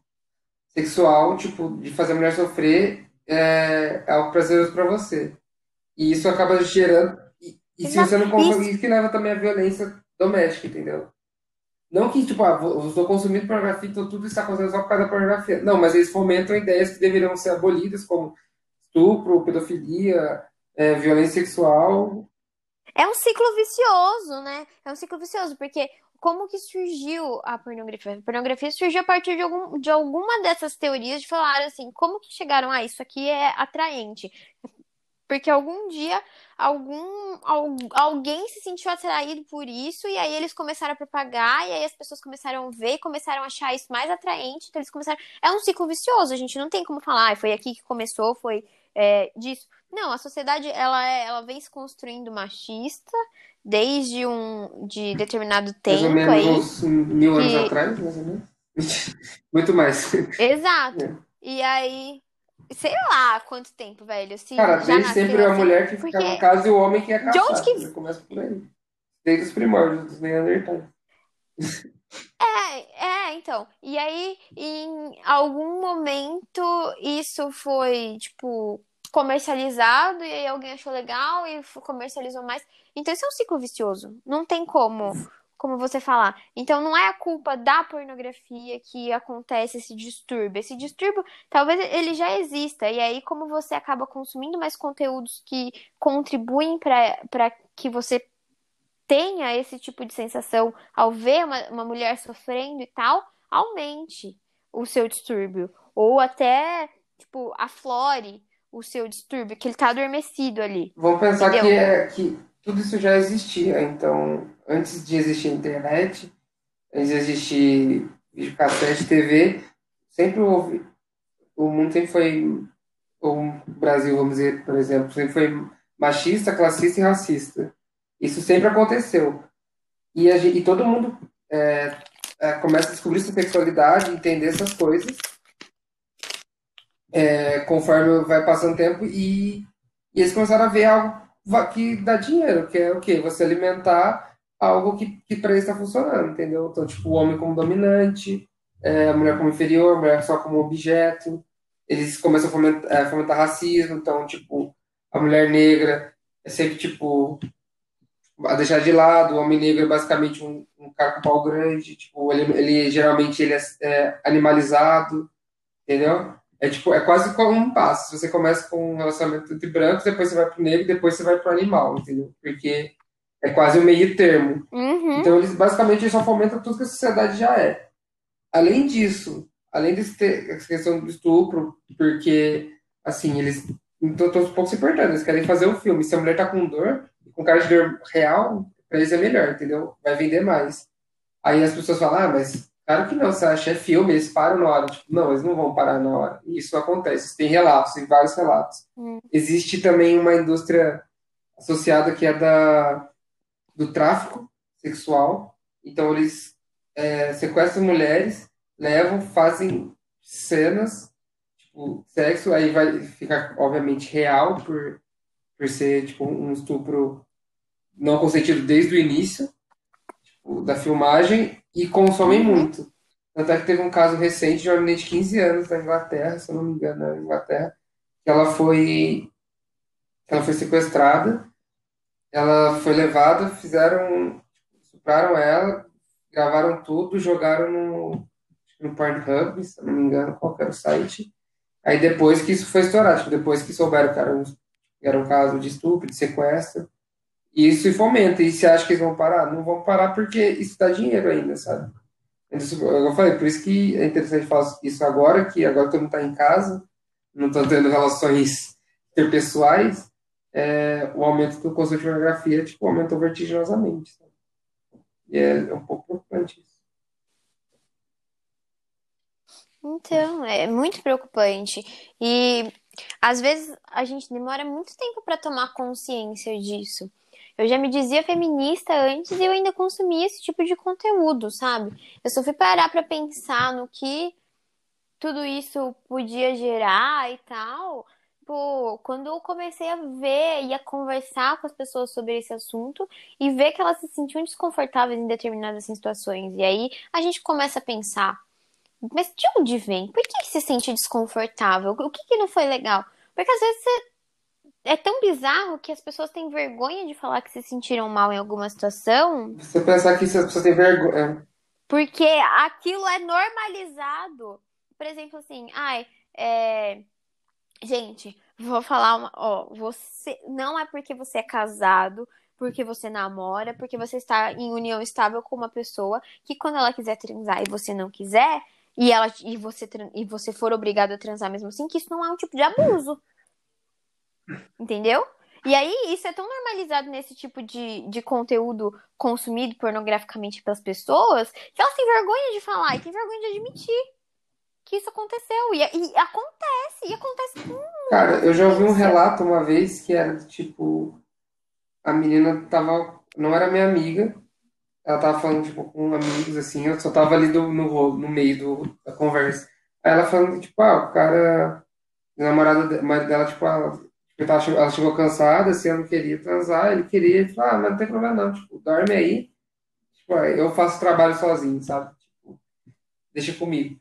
sexual, tipo, de fazer a mulher sofrer, é, é algo prazeroso pra você. E isso acaba gerando. E, e se você não Isso. consegue, isso que leva também à violência doméstica, entendeu? Não que, tipo, ah, eu estou consumindo pornografia, então tudo está acontecendo só por causa da pornografia. Não, mas eles fomentam ideias que deveriam ser abolidas, como estupro, pedofilia, é, violência sexual. É um ciclo vicioso, né? É um ciclo vicioso, porque como que surgiu a pornografia? A pornografia surgiu a partir de, algum, de alguma dessas teorias de falar assim, como que chegaram a isso aqui é atraente? Porque algum dia algum al- alguém se sentiu atraído por isso e aí eles começaram a propagar e aí as pessoas começaram a ver, começaram a achar isso mais atraente, então eles começaram. É um ciclo vicioso, a gente não tem como falar, "Ah, foi aqui que começou, foi é, disso. Não, a sociedade ela é, ela vem se construindo machista desde um de determinado Mais ou tempo menos aí. uns mil anos que- atrás, mais ou menos. Muito mais. Exato. É. E aí, sei lá quanto tempo, velho. Se Cara, já desde sempre é a assim, mulher que porque ficava em casa e o homem que ia de caçar. onde que Já começa por aí. Desde os primórdios dos Neandertais. É, é, então. E aí, em algum momento, isso foi, tipo, comercializado, e aí alguém achou legal e comercializou mais. Então, isso é um ciclo vicioso. Não tem como, como você falar. Então, não é a culpa da pornografia que acontece esse distúrbio. Esse distúrbio, talvez ele já exista. E aí, como você acaba consumindo mais conteúdos que contribuem para que você tenha esse tipo de sensação ao ver uma, uma mulher sofrendo e tal, aumente o seu distúrbio. Ou até, tipo, aflore o seu distúrbio, que ele tá adormecido ali. Vamos pensar que, é, que tudo isso já existia. Então, antes de existir internet, antes de existir videocassete, TV, sempre houve. O mundo sempre foi. O Brasil, vamos dizer, por exemplo, sempre foi machista, classista e racista. Isso sempre aconteceu. E, a e todo mundo é, é, começa a descobrir sua sexualidade, entender essas coisas, é, conforme vai passando o tempo, e, e eles começaram a ver algo que dá dinheiro, que é o quê? Você alimentar algo que, que para eles está funcionando, entendeu? Então, tipo, o homem como dominante, é, a mulher como inferior, a mulher só como objeto. Eles começam a fomentar, é, fomentar racismo, então, tipo, a mulher negra é sempre, tipo, a deixar de lado. O homem negro é basicamente um, um cara com pau grande, tipo, ele, ele geralmente ele é, é animalizado, entendeu? É tipo, é quase como um passo. Você começa com um relacionamento entre brancos, depois você vai pro negro, depois você vai pro animal, entendeu? Porque é quase um meio termo. Uhum. Então eles basicamente eles só fomentam tudo que a sociedade já é. Além disso, além de ter essa questão do estupro, porque assim, eles estão um pouco se importando, eles querem fazer um filme. Se a mulher tá com dor, com cara de dor real, pra eles é melhor, entendeu? Vai vender mais. Aí as pessoas falam, ah, mas claro que não, você acha é filme, eles param na hora. Tipo, não, eles não vão parar na hora. Isso acontece, tem relatos, tem vários relatos. Hum. Existe também uma indústria associada que é da do tráfico sexual. Então eles é, sequestram mulheres, levam, fazem cenas, tipo, sexo, aí vai ficar, obviamente, real por, por ser tipo, um estupro não consentido desde o início tipo, da filmagem e consomem Uhum. muito. Tanto é que teve um caso recente de uma menina de 15 anos da Inglaterra, se eu não me engano, na Inglaterra, que ela foi, ela foi sequestrada, ela foi levada, fizeram, estupraram ela, gravaram tudo, jogaram no, no Pornhub, se eu não me engano, qual que era o site. Aí depois que isso foi estourado, tipo, depois que souberam que era um, que era um caso de estupro, de sequestro, e isso fomenta. E você acha que eles vão parar? Não vão parar porque isso dá dinheiro ainda, sabe? Eu falei, por isso que é interessante falar isso agora, que agora todo mundo está em casa, não estão tendo relações interpessoais, é, o aumento do consumo de pornografia tipo, aumentou vertiginosamente. Sabe? E é, é um pouco preocupante isso. Então, é muito preocupante. E às vezes a gente demora muito tempo para tomar consciência disso. Eu já me dizia feminista antes e eu ainda consumia esse tipo de conteúdo, sabe? Eu só fui parar para pensar no que tudo isso podia gerar e tal. Pô, quando eu comecei a ver e a conversar com as pessoas sobre esse assunto e ver que elas se sentiam desconfortáveis em determinadas situações. E aí a gente começa a pensar, mas de onde vem? Por que, se sente desconfortável? O que, que não foi legal? Porque às vezes você... é tão bizarro que as pessoas têm vergonha de falar que se sentiram mal em alguma situação. Você pensar que as pessoas têm vergonha. Porque aquilo é normalizado. Por exemplo, assim, ai, é... gente, vou falar uma, ó, você não é porque você é casado, porque você namora, porque você está em união estável com uma pessoa que quando ela quiser transar e você não quiser, e ela e você e você for obrigado a transar mesmo assim, que isso não é um tipo de abuso. Entendeu? E aí, isso é tão normalizado nesse tipo de, de conteúdo consumido pornograficamente pelas pessoas que elas têm vergonha de falar e têm vergonha de admitir que isso aconteceu. E, e acontece, e acontece com. Cara, eu já ouvi um relato uma vez que era tipo. A menina tava. Não era minha amiga. Ela tava falando, tipo, com amigos, assim. Eu só tava ali do, no, no meio do, da conversa. Aí ela falando, tipo, ah, o cara. O namorado dela, tipo, ela, ela chegou cansada, assim, ela não queria transar. Ele queria, tipo, ah, mas não tem problema não. Tipo, dorme aí. Tipo, eu faço trabalho sozinho, sabe? Tipo, deixa comigo.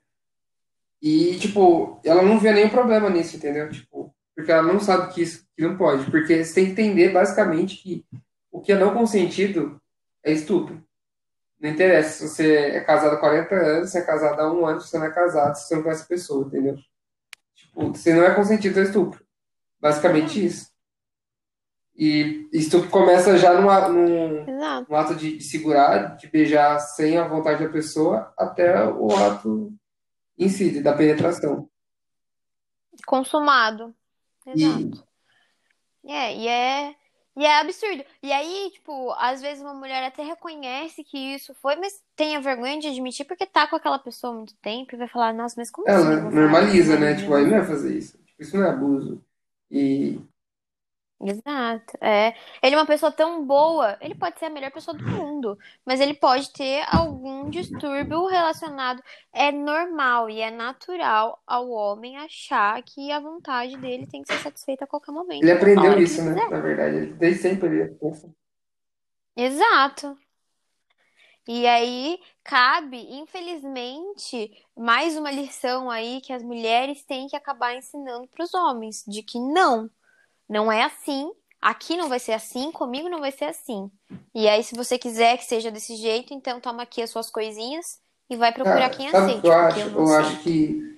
E, tipo, ela não vê nenhum problema nisso, entendeu? Tipo, porque ela não sabe que isso que não pode. Porque você tem que entender, basicamente, que o que é não consentido é estupro. Não interessa se você é casado há 40 anos, se é casado há um ano, se você não é casado, se você não conhece a pessoa, entendeu? Tipo, se não é consentido, é estupro. Basicamente isso. E estupro começa já numa, num, no ato de, de segurar, de beijar sem a vontade da pessoa, até o ato em si, da penetração. Consumado. Exato. E... É, e é. E é absurdo. E aí, tipo, às vezes uma mulher até reconhece que isso foi, mas tem a vergonha de admitir porque tá com aquela pessoa há muito tempo e vai falar, nossa, mas como Ela assim? normaliza, né? Tipo, aí não é fazer isso. Tipo, isso não é abuso. E Exato, é. Ele é uma pessoa tão boa, ele pode ser a melhor pessoa do mundo, mas ele pode ter algum distúrbio relacionado. É normal e é natural ao homem achar que a vontade dele tem que ser satisfeita a qualquer momento. Ele aprendeu isso, né? Na verdade, desde sempre ele pensa. Exato. E aí cabe, infelizmente, mais uma lição aí que as mulheres têm que acabar ensinando para os homens, de que não não é assim. Aqui não vai ser assim, comigo não vai ser assim. E aí, se você quiser que seja desse jeito, então toma aqui as suas coisinhas e vai procurar Cara, quem o aceite. que eu acho? eu Eu acho que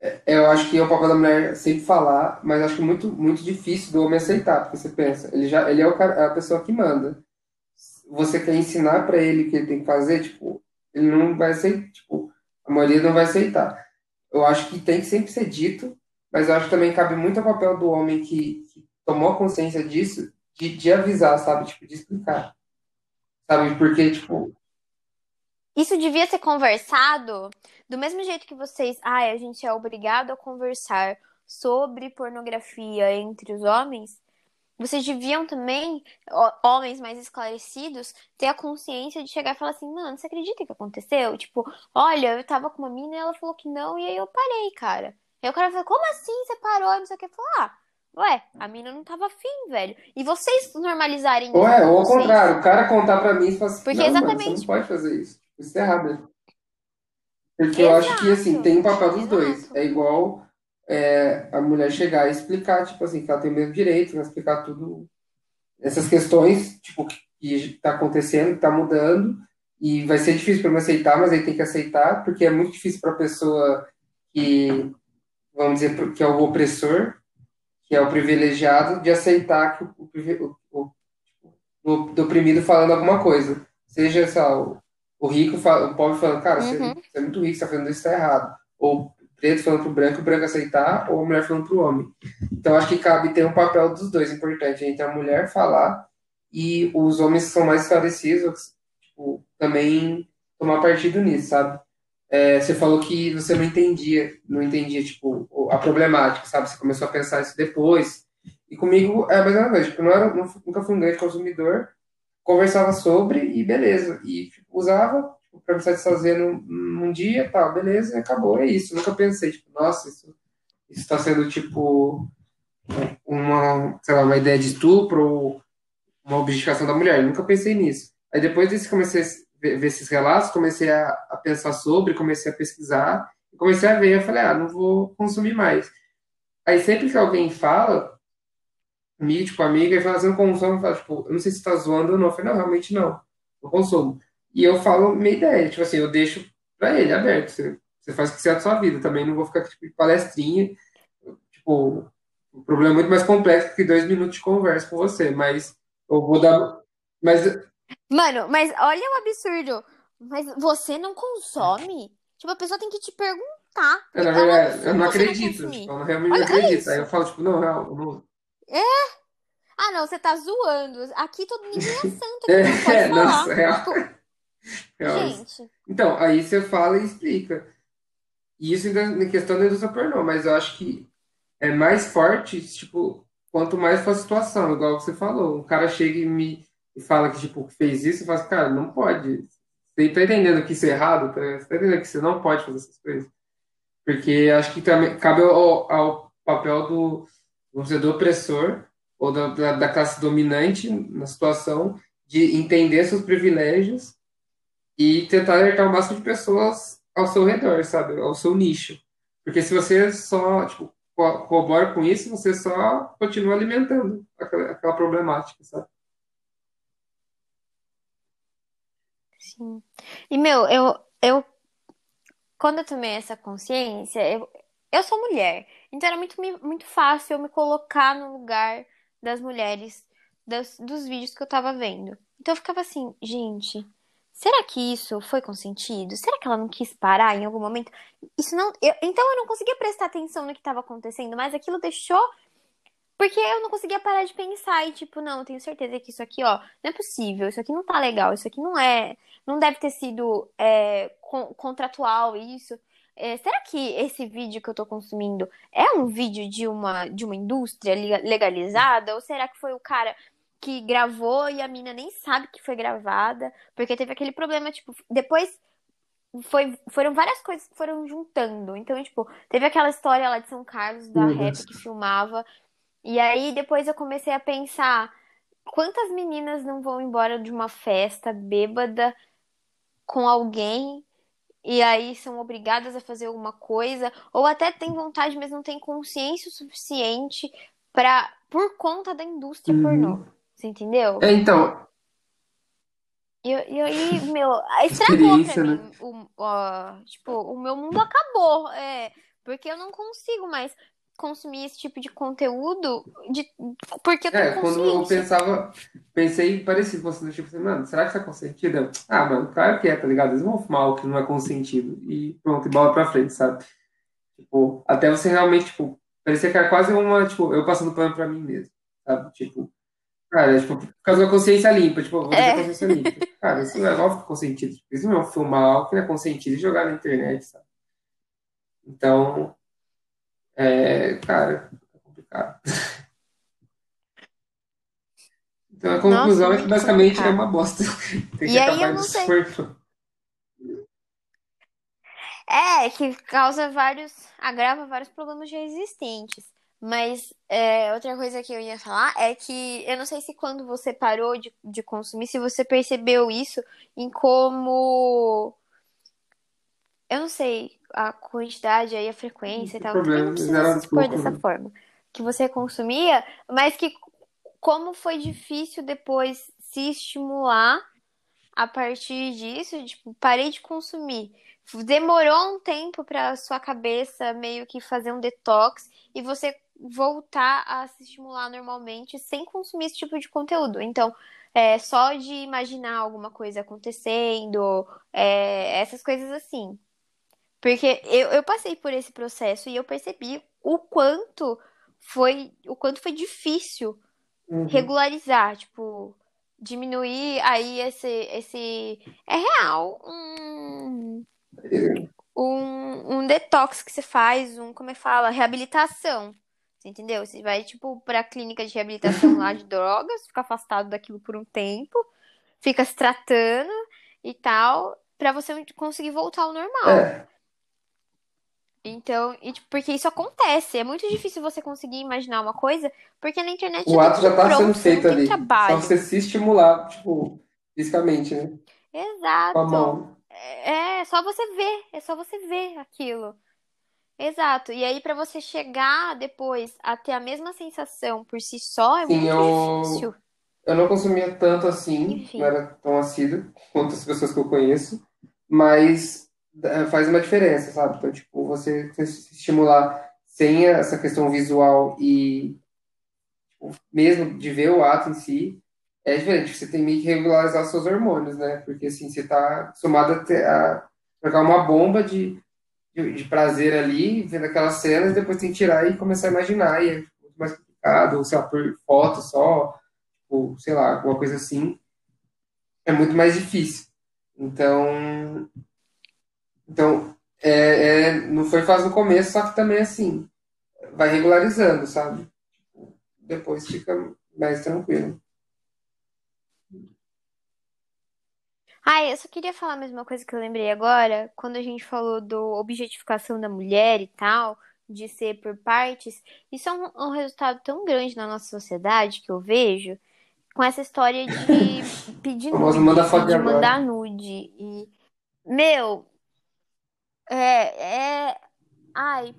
é, eu acho que é o papel da mulher sempre falar, mas acho que muito muito difícil do homem aceitar, porque você pensa, ele já ele é o cara, a pessoa que manda. Você quer ensinar pra ele que ele tem que fazer, tipo, ele não vai aceitar, tipo, a maioria não vai aceitar. Eu acho que tem que sempre ser dito, mas eu acho que também cabe muito ao papel do homem que, que tomou consciência disso, de, de avisar, sabe? Tipo, de explicar. Sabe? Porque, tipo, Isso devia ser conversado do mesmo jeito que vocês. Ai, a gente é obrigado a conversar sobre pornografia entre os homens. Vocês deviam também, homens mais esclarecidos, ter a consciência de chegar e falar assim, mano, você acredita que aconteceu? Tipo, olha, eu tava com uma mina e ela falou que não, e aí eu parei, cara. Aí o cara falou, como assim você parou? E não sei o que. Falei, ah, ué, a mina não tava afim, velho. E vocês normalizarem ou isso é, com ou ao contrário, o cara contar pra mim e falar assim, Porque não, mano, você exatamente. não pode fazer isso. Isso é errado. Porque eu acho que, assim, Exato, tem um papel dos dois. exato. É igual é, a mulher chegar e explicar, tipo assim, que ela tem o mesmo direito, né? Explicar tudo, essas questões, tipo, que está acontecendo, que está mudando, e vai ser difícil para mim aceitar, mas aí tem que aceitar, porque é muito difícil para a pessoa que, vamos dizer, que é o opressor, que é o privilegiado, de aceitar que o, o, o, do oprimido falando alguma coisa. Seja, sei lá, o, o rico, fa- o pobre falando, cara, você, Uhum. você é muito rico, você está fazendo isso, está errado. Ou preto falando pro branco, o branco aceitar, ou a mulher falando pro homem. Então, acho que cabe ter um papel dos dois importante, entre a mulher falar e os homens que são mais esclarecidos, tipo, também tomar partido nisso, sabe? É, você falou que você não entendia, não entendia, tipo, a problemática, sabe? Você começou a pensar isso depois. E comigo é a mesma coisa, tipo, não era, nunca fui um grande consumidor, conversava sobre e beleza. E tipo, usava, tipo, pra me satisfazer num, num dia, tal, beleza, acabou, é isso. Nunca pensei, tipo, nossa, isso, isso tá sendo, tipo, uma, sei lá, uma ideia de estupro ou uma objetificação da mulher. Nunca pensei nisso. Aí depois desse comecei a ver, esses relatos, comecei a, a, pensar sobre, comecei a pesquisar, comecei a ver, eu falei, ah, não vou consumir mais. Aí sempre que alguém fala, amigo, tipo, amiga, e fala assim, não consumo, eu falo, tipo, eu não sei se tá zoando ou não. Eu falei, não, realmente não, não consumo. E eu falo minha ideia, tipo assim, eu deixo pra ele aberto, você, você faz o que você é da sua vida, também não vou ficar, tipo, palestrinha, tipo, o problema é muito mais complexo que dois minutos de conversa com você, mas eu vou dar. Mas. Mano, mas olha o absurdo. Mas você não consome? Tipo, a pessoa tem que te perguntar. É, na verdade, eu não acredito. Não tipo, eu realmente olha, não acredito. Aí eu falo, tipo, não, real, não. É? Ah, não, você tá zoando. Aqui todo mundo é santo. Aqui, é, pode falar. Nossa, real. Tipo, real. Gente. Então, aí você fala e explica. E isso ainda na questão da indústria pornô, mas eu acho que é mais forte, tipo, quanto mais for a situação, igual você falou. O cara chega e me e fala que, tipo, fez isso, e fala assim, cara, não pode. Você tá entendendo que isso é errado? Tá? Você tá entendendo que você não pode fazer essas coisas? Porque acho que também cabe ao, ao papel do, vamos dizer, do opressor ou da, da, da classe dominante na situação de entender seus privilégios e tentar alertar o máximo de pessoas ao seu redor, sabe? Ao seu nicho. Porque se você só, tipo, corrobora com isso, você só continua alimentando aquela, aquela problemática, sabe? Sim. E, meu, eu, eu quando eu tomei essa consciência, eu, eu sou mulher, então era muito, muito fácil eu me colocar no lugar das mulheres dos, dos vídeos que eu tava vendo. Então eu ficava assim, gente, Será que isso foi consentido? Será que ela não quis parar em algum momento? Isso não. Eu, então eu não conseguia prestar atenção no que estava acontecendo, mas aquilo deixou. Porque eu não conseguia parar de pensar e, tipo, não, tenho certeza que isso aqui, ó, não é possível, isso aqui não tá legal, isso aqui não é. Não deve ter sido é, con contratual isso. É, será que esse vídeo que eu tô consumindo é um vídeo de uma, de uma indústria legalizada? Ou será que foi o cara que gravou e a mina nem sabe que foi gravada, porque teve aquele problema, tipo, depois foi, foram várias coisas que foram juntando. Então, tipo, teve aquela história lá de São Carlos da uhum. rap que filmava. E aí depois eu comecei a pensar quantas meninas não vão embora de uma festa bêbada com alguém e aí são obrigadas a fazer alguma coisa, ou até tem vontade, mas não tem consciência suficiente para por conta da indústria uhum. pornô. Você entendeu? É, então. E, e aí, meu, estragou pra mim. Né? O, o, tipo, o meu mundo acabou. É, porque eu não consigo mais consumir esse tipo de conteúdo de, porque eu tô É, quando eu pensava, pensei parecido com você, tipo assim, mano, será que isso é consentido? Ah, mano, claro que é, tá ligado? Eles vão fumar o que não é consentido. E pronto, e bola pra frente, sabe? Tipo, até você realmente, tipo, parecia que era quase uma, tipo, eu passando pano pra mim mesmo, sabe? Tipo, Cara, tipo, por causa da consciência limpa, tipo, vou é. consciência limpa. Cara, isso não é óbvio consentido. Isso não é filmar algo que não é consentido e jogar na internet, sabe? Então, é, cara, é complicado. Então a conclusão Nossa, é que basicamente complicado. é uma bosta. Tem que e acabar aí eu não sei. É, que causa vários, agrava vários problemas já existentes. Mas é, outra coisa que eu ia falar é que eu não sei se quando você parou de, de consumir, se você percebeu isso em como. Eu não sei a quantidade aí, a frequência e tal. Problema, não precisa se expor dessa né? forma. Que você consumia, mas que como foi difícil depois se estimular a partir disso, tipo, parei de consumir. Demorou um tempo para sua cabeça meio que fazer um detox e você voltar a se estimular normalmente sem consumir esse tipo de conteúdo. Então, é, só de imaginar alguma coisa acontecendo, é, essas coisas assim. Porque eu, eu passei por esse processo e eu percebi o quanto foi o quanto foi difícil uhum. regularizar, tipo, diminuir aí esse esse é real um, um, um detox que você faz, um como é que fala, reabilitação. Você entendeu? Você vai, tipo, pra clínica de reabilitação lá de drogas, fica afastado daquilo por um tempo, fica se tratando e tal. pra você conseguir voltar ao normal. É, Então, e, tipo, porque isso acontece. É muito difícil você conseguir imaginar uma coisa, porque na internet o tem ato já tá pronto, sendo feito ali. Só trabalho. você se estimular, tipo, fisicamente, né? Com a Exato. mão. É, é só você ver, é só você ver aquilo. Exato. E aí, pra você chegar depois a ter a mesma sensação por si só, é Sim, muito eu, difícil. eu não consumia tanto assim, não Enfim. era tão assíduo quanto as pessoas que eu conheço, mas é, faz uma diferença, sabe? Então, tipo, você se estimular sem essa questão visual e tipo, mesmo de ver o ato em si, é diferente. Você tem meio que regularizar seus hormônios, né? Porque assim, você tá acostumado a, ter, a jogar uma bomba de, de, de prazer ali, vendo aquelas cenas, depois tem que tirar e começar a imaginar, e é tipo, muito mais complicado, ou sei lá, por foto só, ou sei lá, alguma coisa assim, é muito mais difícil. Então, então é, é, não foi fácil no começo, só que também assim, vai regularizando, sabe? Tipo, depois fica mais tranquilo. Ah, eu só queria falar a mesma coisa que eu lembrei agora, quando a gente falou do objetificação da mulher e tal, de ser por partes. Isso é um, um resultado tão grande na nossa sociedade que eu vejo, com essa história de pedir manda nude, foto de agora. mandar nude. E, meu, é, é. Ai,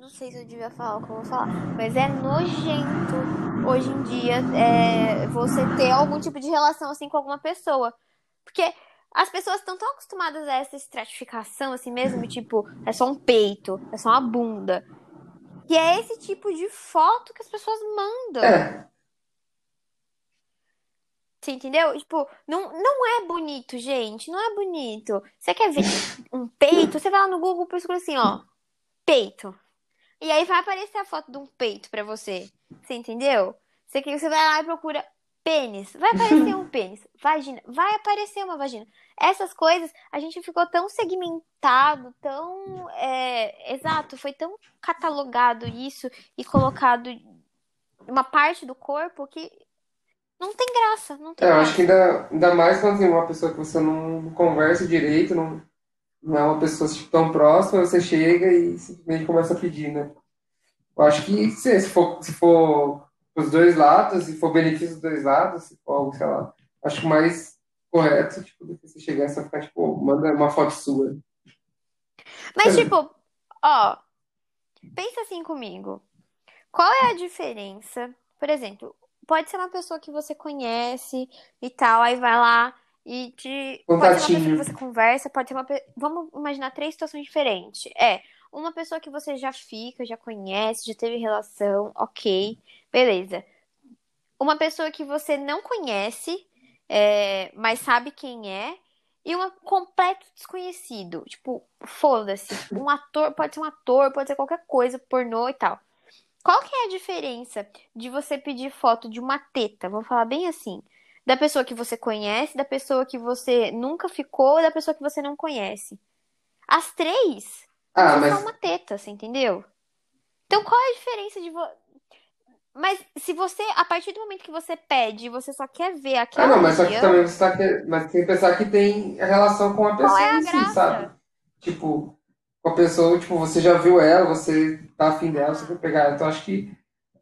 não sei se eu devia falar o que eu vou falar, mas é nojento hoje em dia é, você ter algum tipo de relação assim com alguma pessoa. Porque as pessoas estão tão acostumadas a essa estratificação assim mesmo, tipo, é só um peito, é só uma bunda. Que é esse tipo de foto que as pessoas mandam. É, Você entendeu? Tipo, não, não é bonito, gente. Não é bonito. Você quer ver um peito? Você vai lá no Google e procura assim, ó. Peito. E aí vai aparecer a foto de um peito pra você. Você entendeu? Você, você vai lá e procura pênis. Vai aparecer um pênis. Vagina. Vai aparecer uma vagina. Essas coisas, a gente ficou tão segmentado, tão. é, exato, foi tão catalogado isso e colocado uma parte do corpo que não tem graça. Não tem é, eu acho que graça. ainda, ainda mais quando tem uma pessoa que você não conversa direito, não, não é uma pessoa tipo, tão próxima, você chega e simplesmente começa a pedir, né? Eu acho que se, se for, se for os dois lados, se for benefício dos dois lados, se for algo, sei lá, acho mais correto, tipo, do que você chegar e só ficar, tipo, manda uma foto sua. Mas, tipo, ó, pensa assim comigo. Qual é a diferença? Por exemplo, pode ser uma pessoa que você conhece e tal, aí vai lá e te. Pode ser uma pessoa que você conversa, pode ser uma. Vamos imaginar três situações diferentes. É, uma pessoa que você já fica, já conhece, já teve relação, ok, beleza. Uma pessoa que você não conhece, é, mas sabe quem é, e um completo desconhecido. Tipo, foda-se. Um ator, pode ser um ator, pode ser qualquer coisa, pornô e tal. Qual que é a diferença de você pedir foto de uma teta? Vamos falar bem assim. Da pessoa que você conhece, da pessoa que você nunca ficou, da pessoa que você não conhece. As três Ah, mas uma teta, você entendeu? Então qual é a diferença de vo... Mas se você, a partir do momento que você pede, você só quer ver Ah, aquela não, mas só que também você tá que... Mas tem que pensar que tem relação com a qual é pessoa a si, sabe? graça? Tipo, com a pessoa, tipo, você já viu ela, você tá afim dela, você quer pegar ela. Então acho que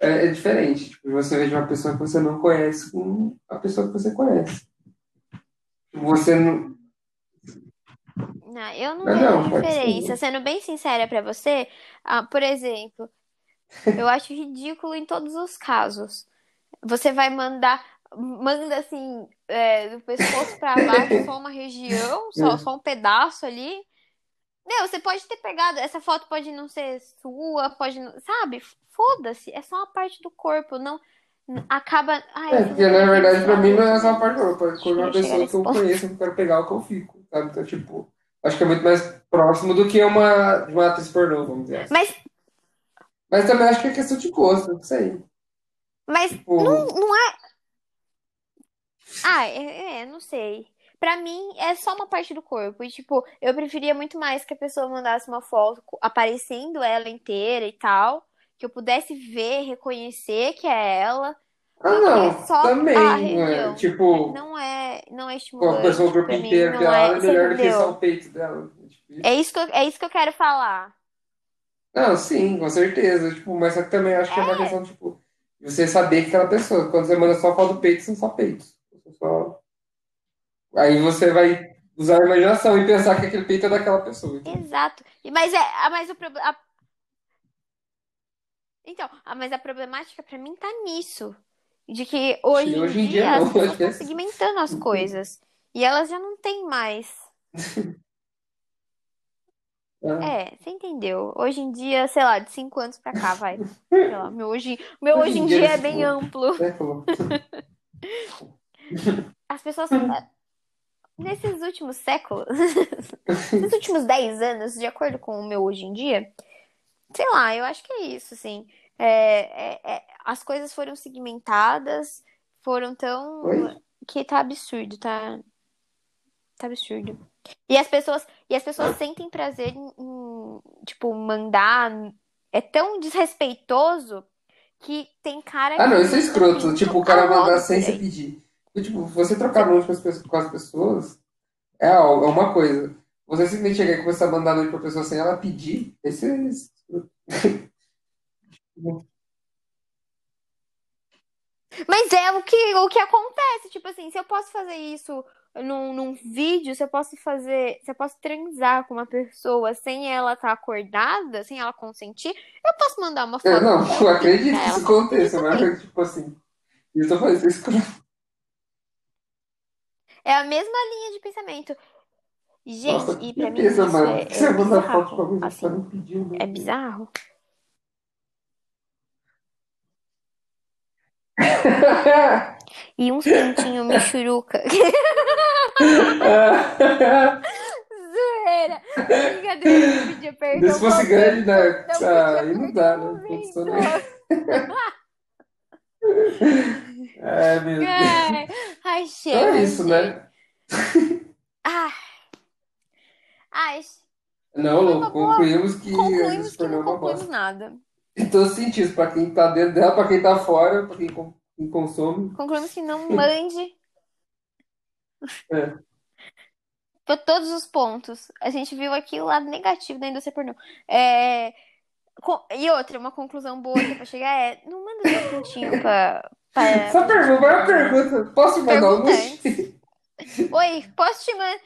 é, é diferente. Tipo, você vê de uma pessoa que você não conhece com a pessoa que você conhece. Você não. Não, eu não Mas vejo não, diferença. ser. Sendo bem sincera pra você, ah, por exemplo, eu acho ridículo em todos os casos. Você vai mandar, manda assim, é, do pescoço pra baixo, só uma região, só, só um pedaço ali. Meu, você pode ter pegado, essa foto pode não ser sua, pode não, sabe? Foda-se, é só uma parte do corpo, não acaba. Ai, É, porque não na verdade pra mim não é só uma parte do corpo, é que uma pessoa que eu ponto. conheço, eu quero pegar o que eu fico, sabe? Então, tipo, acho que é muito mais próximo do que uma, de uma atriz pornô, vamos dizer assim. Mas, Mas também acho que é questão de gosto, não sei. mas Tipo, não, não é. Ah, é, é, não sei. Pra mim é só uma parte do corpo. E, tipo, eu preferia muito mais que a pessoa mandasse uma foto co- aparecendo ela inteira e tal. Que eu pudesse ver, reconhecer que é ela. ah, Do que não, só a também, é, região. tipo, Não é. não é Com a estimulante. pessoa o corpo pra mim inteiro não pelado é. é Você melhor do que só entendeu? o peito dela. Tipo isso. É isso que eu, é isso que eu quero falar. Não, sim, com certeza. Tipo, mas só que também acho que é uma É, questão, tipo, de você saber que aquela pessoa, quando você manda só foto do peito, são só peitos. São só- Aí você vai usar a imaginação e pensar que aquele peito é daquela pessoa. entendeu? exato. E- Mas é, ah, mas o problema. Então, ah, mas a problemática pra mim tá nisso. De que hoje em hoje em dia dia as não, pessoas é estão segmentando as coisas. E elas já não têm mais. Ah, É, você entendeu? Hoje em dia, sei lá, de cinco anos pra cá, vai. Sei lá, meu hoje, meu Hoje hoje em dia, dia é bem tipo, amplo. falou. As pessoas. ah, Nesses últimos séculos, nesses últimos 10 anos, de acordo com o meu hoje em dia, sei lá, eu acho que é isso, assim. É, é- é- as coisas foram segmentadas, foram tão. Oi? que tá absurdo, tá, tá absurdo. E as pessoas, e as pessoas sentem prazer em, em, tipo, mandar. É tão desrespeitoso que tem cara Ah, não, isso é escroto. Tipo, o cara mandar sem aí. pedir. Tipo, você trocar nude com as, pessoas- é, é uma coisa. Você simplesmente chegar e começar a mandar nude pra pessoa sem ela pedir, esse é escroto. Mas é o que, o que acontece, tipo assim, se eu posso fazer isso num, num vídeo, se eu posso fazer, se eu posso transar com uma pessoa sem ela estar acordada, sem ela consentir, eu posso mandar uma É, foto não, do eu acredito que ela isso aconteça, mas, tipo assim, eu fazendo isso. É a mesma linha de pensamento. Nossa, Gente, e que pra mim isso mano. é, que você é manda foto pra bizarro, que você assim, não pediu, meu é bizarro. E uns pintinhos michuruca. Zoeira. Brincadeira, eu não pedia perdão Se fosse grande, né? Não Ah, aí não dá, né? Vento. nem. Ai, meu Deus. Ai, ai, Então chega, é isso, chega. né? Ah, ai, Não, uma concluímos que Concluímos esse que pornô é não uma concluímos bosta. nada. Em todos os sentidos, pra quem tá dentro dela, pra quem tá fora, pra quem, com- quem consome. Concluímos que não mande É. por todos os pontos. A gente viu aqui o lado negativo da indústria pornô. É, E outra, uma conclusão boa que é pra chegar é: não manda seu pintinho pra, pra, Só pergunta, vai a ver, não. pergunta. Posso te mandar um. Oi, posso te mandar.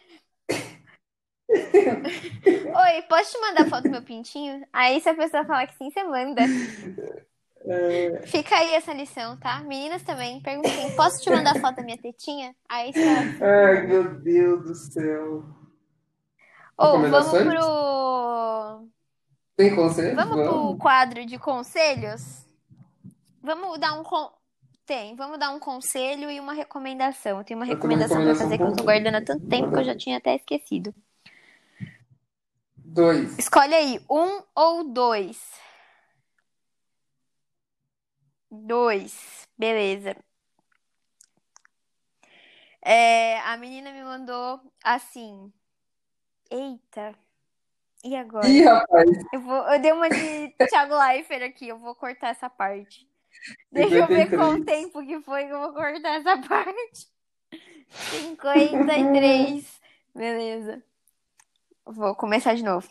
Oi, posso te mandar foto do meu pintinho? Aí se a pessoa falar que sim, você manda. É, Fica aí essa lição, tá? Meninas também, perguntem, posso te mandar foto da minha tetinha? Aí você fala que sim, você Ai, meu Deus do céu. Ou vamos Recomendações? pro. Tem conselho? Vamos pro Vamos. quadro de conselhos? Vamos dar um. Con... Tem, vamos dar um conselho e uma recomendação. Eu tenho uma Eu tenho uma recomendação pra recomendação fazer que eu tô guardando há tanto tempo que eu já tinha até esquecido. Dois. Escolhe aí, um ou dois? Dois, beleza. É, a menina me mandou assim. Eita, e agora? Ih, rapaz, Eu vou, eu dei uma de Thiago Leifert aqui, eu vou cortar essa parte. Deixa eu ver qual 53. tempo que foi que eu vou cortar essa parte. 53. Beleza. Vou começar de novo.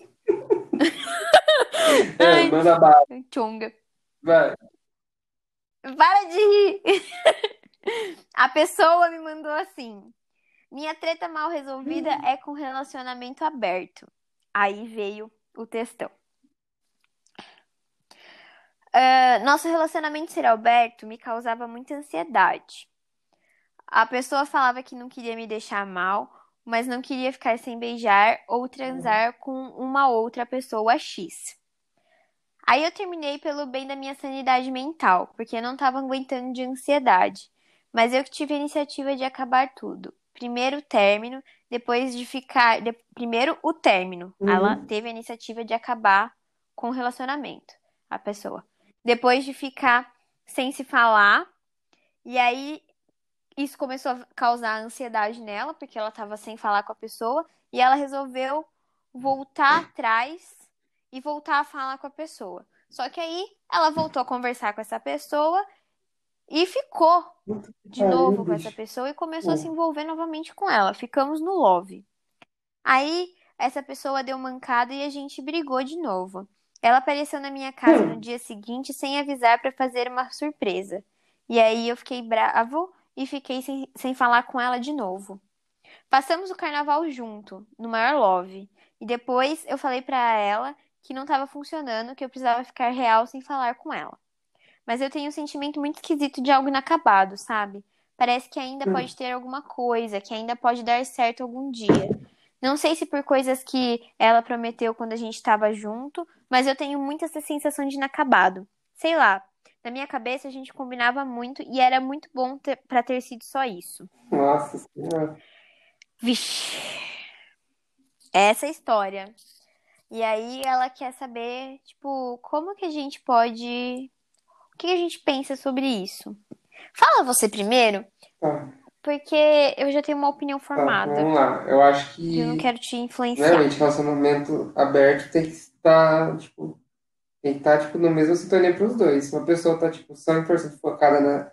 É, manda bala. tchunga. Vai. Para de rir. A pessoa me mandou assim: Minha treta mal resolvida é com relacionamento aberto. Aí veio o textão. Ah, nosso relacionamento ser aberto me causava muita ansiedade. A pessoa falava que não queria me deixar mal, mas não queria ficar sem beijar ou transar com uma outra pessoa X. Aí eu terminei pelo bem da minha sanidade mental, porque eu não tava aguentando de ansiedade. Mas eu que tive a iniciativa de acabar tudo. Primeiro o término, depois de ficar. de- primeiro o término. Ela Uhum. teve a iniciativa de acabar com o relacionamento, a pessoa. Depois de ficar sem se falar, e aí isso começou a causar ansiedade nela, porque ela tava sem falar com a pessoa, e ela resolveu voltar atrás e voltar a falar com a pessoa. Só que aí ela voltou a conversar com essa pessoa E ficou de Ai, novo com essa pessoa e começou a se envolver novamente com ela. Ficamos no love. Aí essa pessoa deu mancada e a gente brigou de novo. Ela apareceu na minha casa no Hum. dia seguinte sem avisar para fazer uma surpresa. E aí eu fiquei bravo e fiquei sem, sem falar com ela de novo. Passamos o carnaval junto, no maior love. E depois eu falei pra ela que não tava funcionando, que eu precisava ficar real sem falar com ela. Mas eu tenho um sentimento muito esquisito de algo inacabado, sabe? Parece que ainda Hum. pode ter alguma coisa, que ainda pode dar certo algum dia. Não sei se por coisas que ela prometeu quando a gente estava junto, mas eu tenho muito essa sensação de inacabado. Sei lá, na minha cabeça a gente combinava muito e era muito bom ter, pra ter sido só isso. Nossa Senhora. Vixe, essa é história. E aí ela quer saber, tipo, como que a gente pode. O que a gente pensa sobre isso? Fala você primeiro, Tá, porque eu já tenho uma opinião tá, formada. vamos lá. Eu acho que Eu não quero te influenciar. realmente relacionamento aberto tem que estar, tipo, tem que estar, tipo, no mesmo sintonia para os dois. Se uma pessoa tá, tipo, 100% focada na,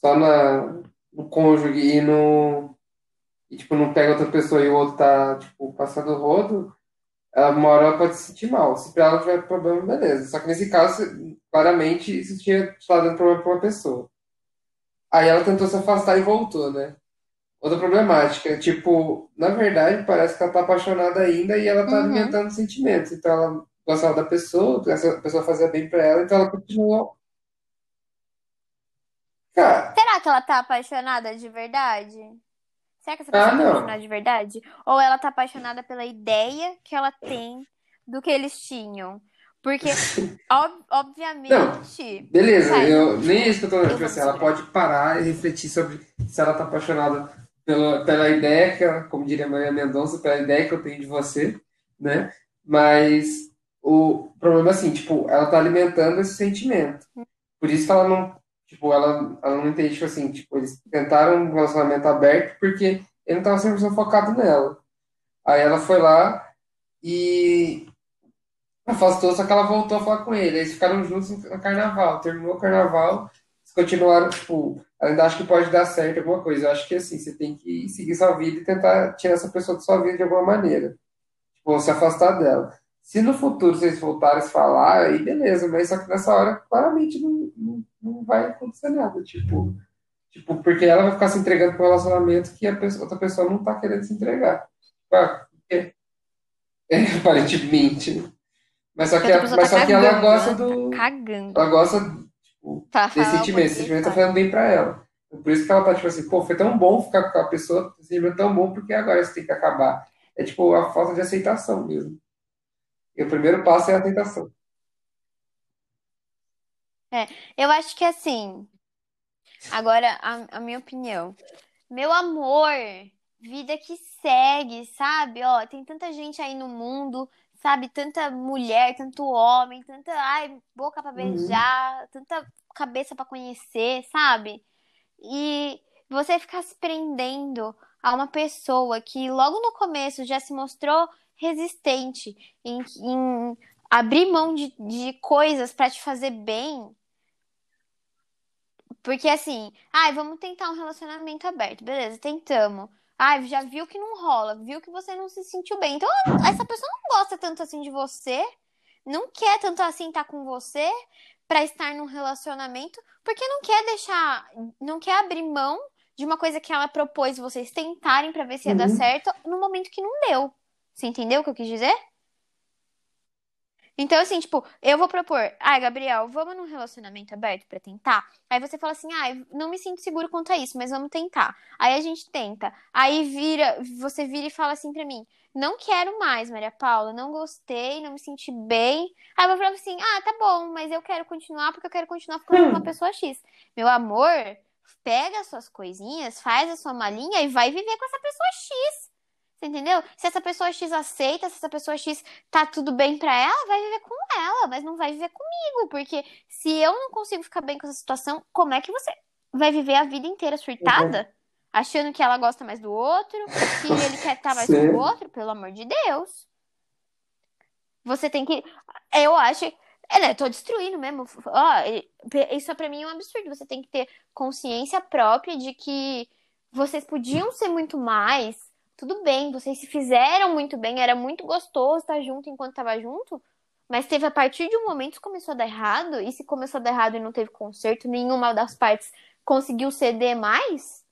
só na, no cônjuge e no, e, tipo, não pega outra pessoa e o outro tá, tipo, passando o rodo, ela, uma hora ela pode se sentir mal. Se pra ela tiver problema, beleza. Só que nesse caso, claramente, isso tinha dando problema para uma pessoa. Aí ela tentou se afastar e voltou, né? Outra problemática, tipo, na verdade, parece que ela tá apaixonada ainda e ela tá Uhum. alimentando sentimentos. Então ela gostava da pessoa, essa pessoa fazia bem pra ela, então ela continuou. Cara, Será que ela tá apaixonada de verdade? Será que essa ah, pessoa tá não. apaixonada de verdade? Ou ela tá apaixonada pela ideia que ela tem do que eles tinham? Porque, ob- Não, obviamente. beleza, Vai, eu, nem é isso que eu tô eu Tipo assim, ela pode parar e refletir sobre se ela tá apaixonada pela, pela ideia que ela, como diria Maria Mendonça, pela ideia que eu tenho de você, né? Mas o problema é assim, tipo, ela tá alimentando esse sentimento. Por isso que ela não, tipo, ela, ela não entende, tipo assim, tipo, eles tentaram um relacionamento aberto porque ele não tava 100% focado nela. Aí ela foi lá e afastou, só que ela voltou a falar com ele. Eles ficaram juntos no carnaval. Terminou o carnaval, eles continuaram, tipo, ela ainda acha que pode dar certo alguma coisa. Eu acho que assim, você tem que seguir sua vida e tentar tirar essa pessoa da sua vida de alguma maneira. Tipo, se afastar dela. Se no futuro vocês voltarem a falar, aí beleza, mas só que nessa hora claramente não, não, não vai acontecer nada. Tipo, tipo, porque ela vai ficar se entregando para um relacionamento que a pessoa- outra pessoa não tá querendo se entregar. Ah, é, é, aparentemente. Mas só que, a- pessoa mas tá só que ela gosta né? Tá do. cagando. Ela gosta, tipo, Tá, desse sentimento. Esse sentimento tá fazendo bem pra ela. Por isso que ela tá, tipo assim, pô, foi tão bom ficar com aquela pessoa, esse sentimento é tão bom, porque agora isso tem que acabar. É tipo a falta de aceitação mesmo. E o primeiro passo é a aceitação. É, eu acho que assim, agora a, a minha opinião. Meu amor, vida que segue, sabe? Ó, tem tanta gente aí no mundo, sabe? Tanta mulher, tanto homem, tanta, ai, boca pra Uhum. beijar, tanta cabeça pra conhecer, sabe? E você ficar se prendendo a uma pessoa que logo no começo já se mostrou resistente em, em abrir mão de, de coisas pra te fazer bem. Porque assim, ai, vamos tentar um relacionamento aberto. Beleza, tentamos. Ai, já viu que não rola, viu que você não se sentiu bem. Então, essa pessoa não gosta tanto assim de você, não quer tanto assim estar com você pra estar num relacionamento, porque não quer deixar, não quer abrir mão de uma coisa que ela propôs vocês tentarem pra ver se ia dar Uhum. certo no momento que não deu. Você entendeu o que eu quis dizer? Então, assim, tipo, eu vou propor, ai, Gabriel, vamos num relacionamento aberto pra tentar? Aí você fala assim, ai, não me sinto seguro quanto a isso, mas vamos tentar. Aí a gente tenta. Aí vira, você vira e fala assim pra mim, não quero mais, Maria Paula, não gostei, não me senti bem. Aí eu vou falar assim, ah, tá bom, mas eu quero continuar porque eu quero continuar ficando com uma Hum. pessoa X. Meu amor, pega as suas coisinhas, faz a sua malinha e vai viver com essa pessoa X. Você entendeu? Se essa pessoa X aceita, se essa pessoa X tá tudo bem pra ela, vai viver com ela, mas não vai viver comigo, porque se eu não consigo ficar bem com essa situação, como é que você vai viver a vida inteira Uhum. surtada? Achando que ela gosta mais do outro, que ele quer estar mais com o outro? Pelo amor de Deus. Você tem que. Eu acho. É, né? Tô destruindo mesmo. Ó, isso pra mim é um absurdo. Você tem que ter consciência própria de que vocês podiam ser muito mais. Tudo bem, vocês se fizeram muito bem, era muito gostoso estar junto enquanto tava junto. Mas teve a partir de um momento que começou a dar errado, e se começou a dar errado e não teve conserto, nenhuma das partes conseguiu ceder mais,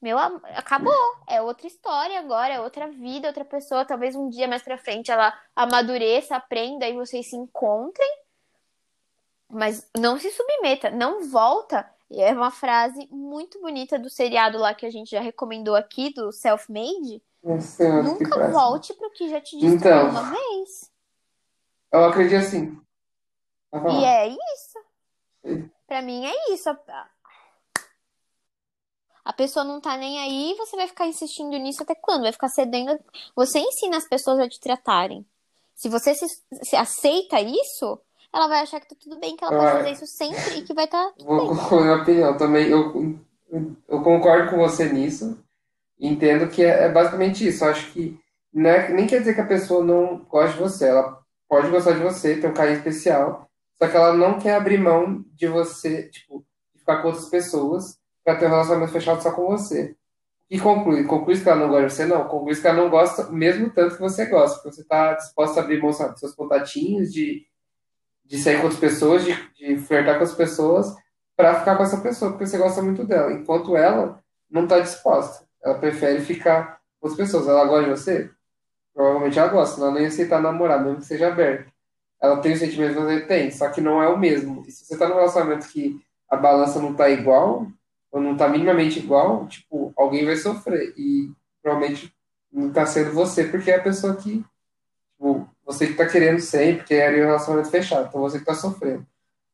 meu, acabou. É outra história agora, é outra vida, outra pessoa. Talvez um dia mais pra frente ela amadureça, aprenda e vocês se encontrem. Mas não se submeta, não volta. É uma frase muito bonita do seriado lá que a gente já recomendou aqui, do Self-Made. Nunca volte pro que já te disse então, uma vez. Eu acredito assim. E é isso. Pra mim é isso. A pessoa não tá nem aí, você vai ficar insistindo nisso até quando? Vai ficar cedendo. Você ensina as pessoas a te tratarem. Se você se, se aceita isso, ela vai achar que tá tudo bem, que ela pode fazer isso sempre e que vai estar tá Vou bem. Minha opinião também, eu, eu concordo com você nisso. Entendo que é, é basicamente isso. Eu acho que não é, nem quer dizer que a pessoa não gosta de você. Ela pode gostar de você, ter um carinho especial, só que ela não quer abrir mão de você, tipo, ficar com outras pessoas para ter um relacionamento fechado só com você. E conclui, conclui que ela não gosta de você? Não, conclui que ela não gosta mesmo tanto que você gosta, porque você está disposto a abrir mão dos seus contatinhos, de, de sair com outras pessoas, de, de flertar com as pessoas, para ficar com essa pessoa, porque você gosta muito dela. Enquanto ela não está disposta. Ela prefere ficar com as pessoas. Ela gosta de você? Provavelmente ela gosta, ela não ia aceitar namorar, mesmo que seja aberto. Ela tem os sentimentos que você tem, só que não é o mesmo. E se você está num relacionamento que a balança não está igual, ou não está minimamente igual, tipo, alguém vai sofrer. E provavelmente não está sendo você, porque é a pessoa que, tipo, você que está querendo sempre, porque era um relacionamento fechado, então você que está sofrendo.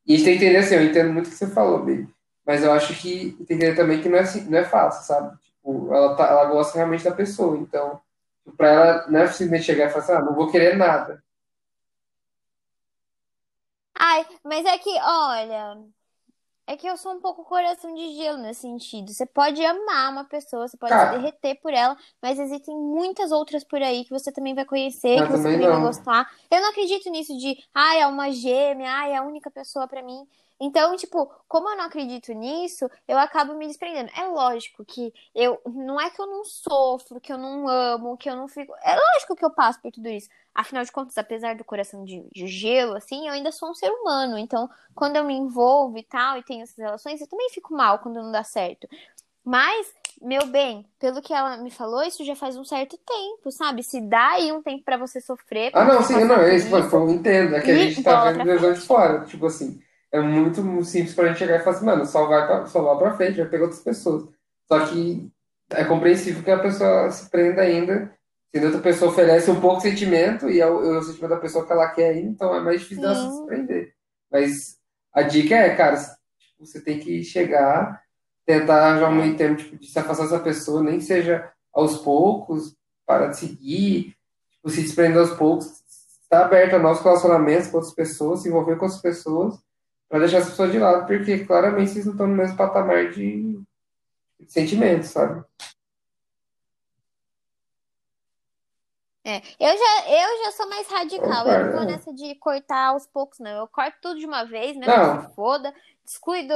E a gente tem que entender assim, eu entendo muito o que você falou, baby, mas eu acho que entender também que não é, assim, não é fácil, sabe? Tipo, ela, tá, ela gosta realmente da pessoa, então, para ela não é simplesmente chegar e falar assim, ah, não vou querer nada. Ai, mas é que, olha, é que eu sou um pouco coração de gelo nesse sentido. Você pode amar uma pessoa, você pode se derreter por ela, mas existem muitas outras por aí que você também vai conhecer, que você também vai gostar. Eu não acredito nisso de, ai, é uma gêmea, ai, é a única pessoa para mim. Então, tipo, como eu não acredito nisso, eu acabo me desprendendo. É lógico que eu. Não é que eu não sofro, que eu não amo, que eu não fico. É lógico que eu passo por tudo isso. Afinal de contas, apesar do coração de, de gelo, assim, eu ainda sou um ser humano. Então, quando eu me envolvo e tal, e tenho essas relações, eu também fico mal quando não dá certo. Mas, meu bem, pelo que ela me falou, isso já faz um certo tempo, sabe? Se dá aí um tempo para você sofrer. ah, não, sim, não, é isso, eu entendo. É que a gente tá vendo dois de fora. Tipo assim, é muito simples pra gente chegar e falar assim, mano, só vai pra, só vai pra frente, vai pegar outras pessoas. Só que é compreensível que a pessoa se prenda ainda. Se a outra pessoa oferece um pouco de sentimento e é o, é o sentimento da pessoa que ela quer ainda, então é mais difícil dela se prender. Mas a dica é, cara, tipo, você tem que chegar, tentar já um meio tempo tipo, de se afastar dessa pessoa, nem que seja aos poucos, para de seguir, tipo, se desprender aos poucos, estar aberto a novos relacionamentos com outras pessoas, se envolver com outras pessoas para deixar as pessoas de lado, porque claramente vocês não estão no mesmo patamar de, de sentimentos, sabe? É, eu já, eu já sou mais radical. eu não vou nessa de cortar aos poucos, não. Eu corto tudo de uma vez, né? Não. Se foda. Descuido,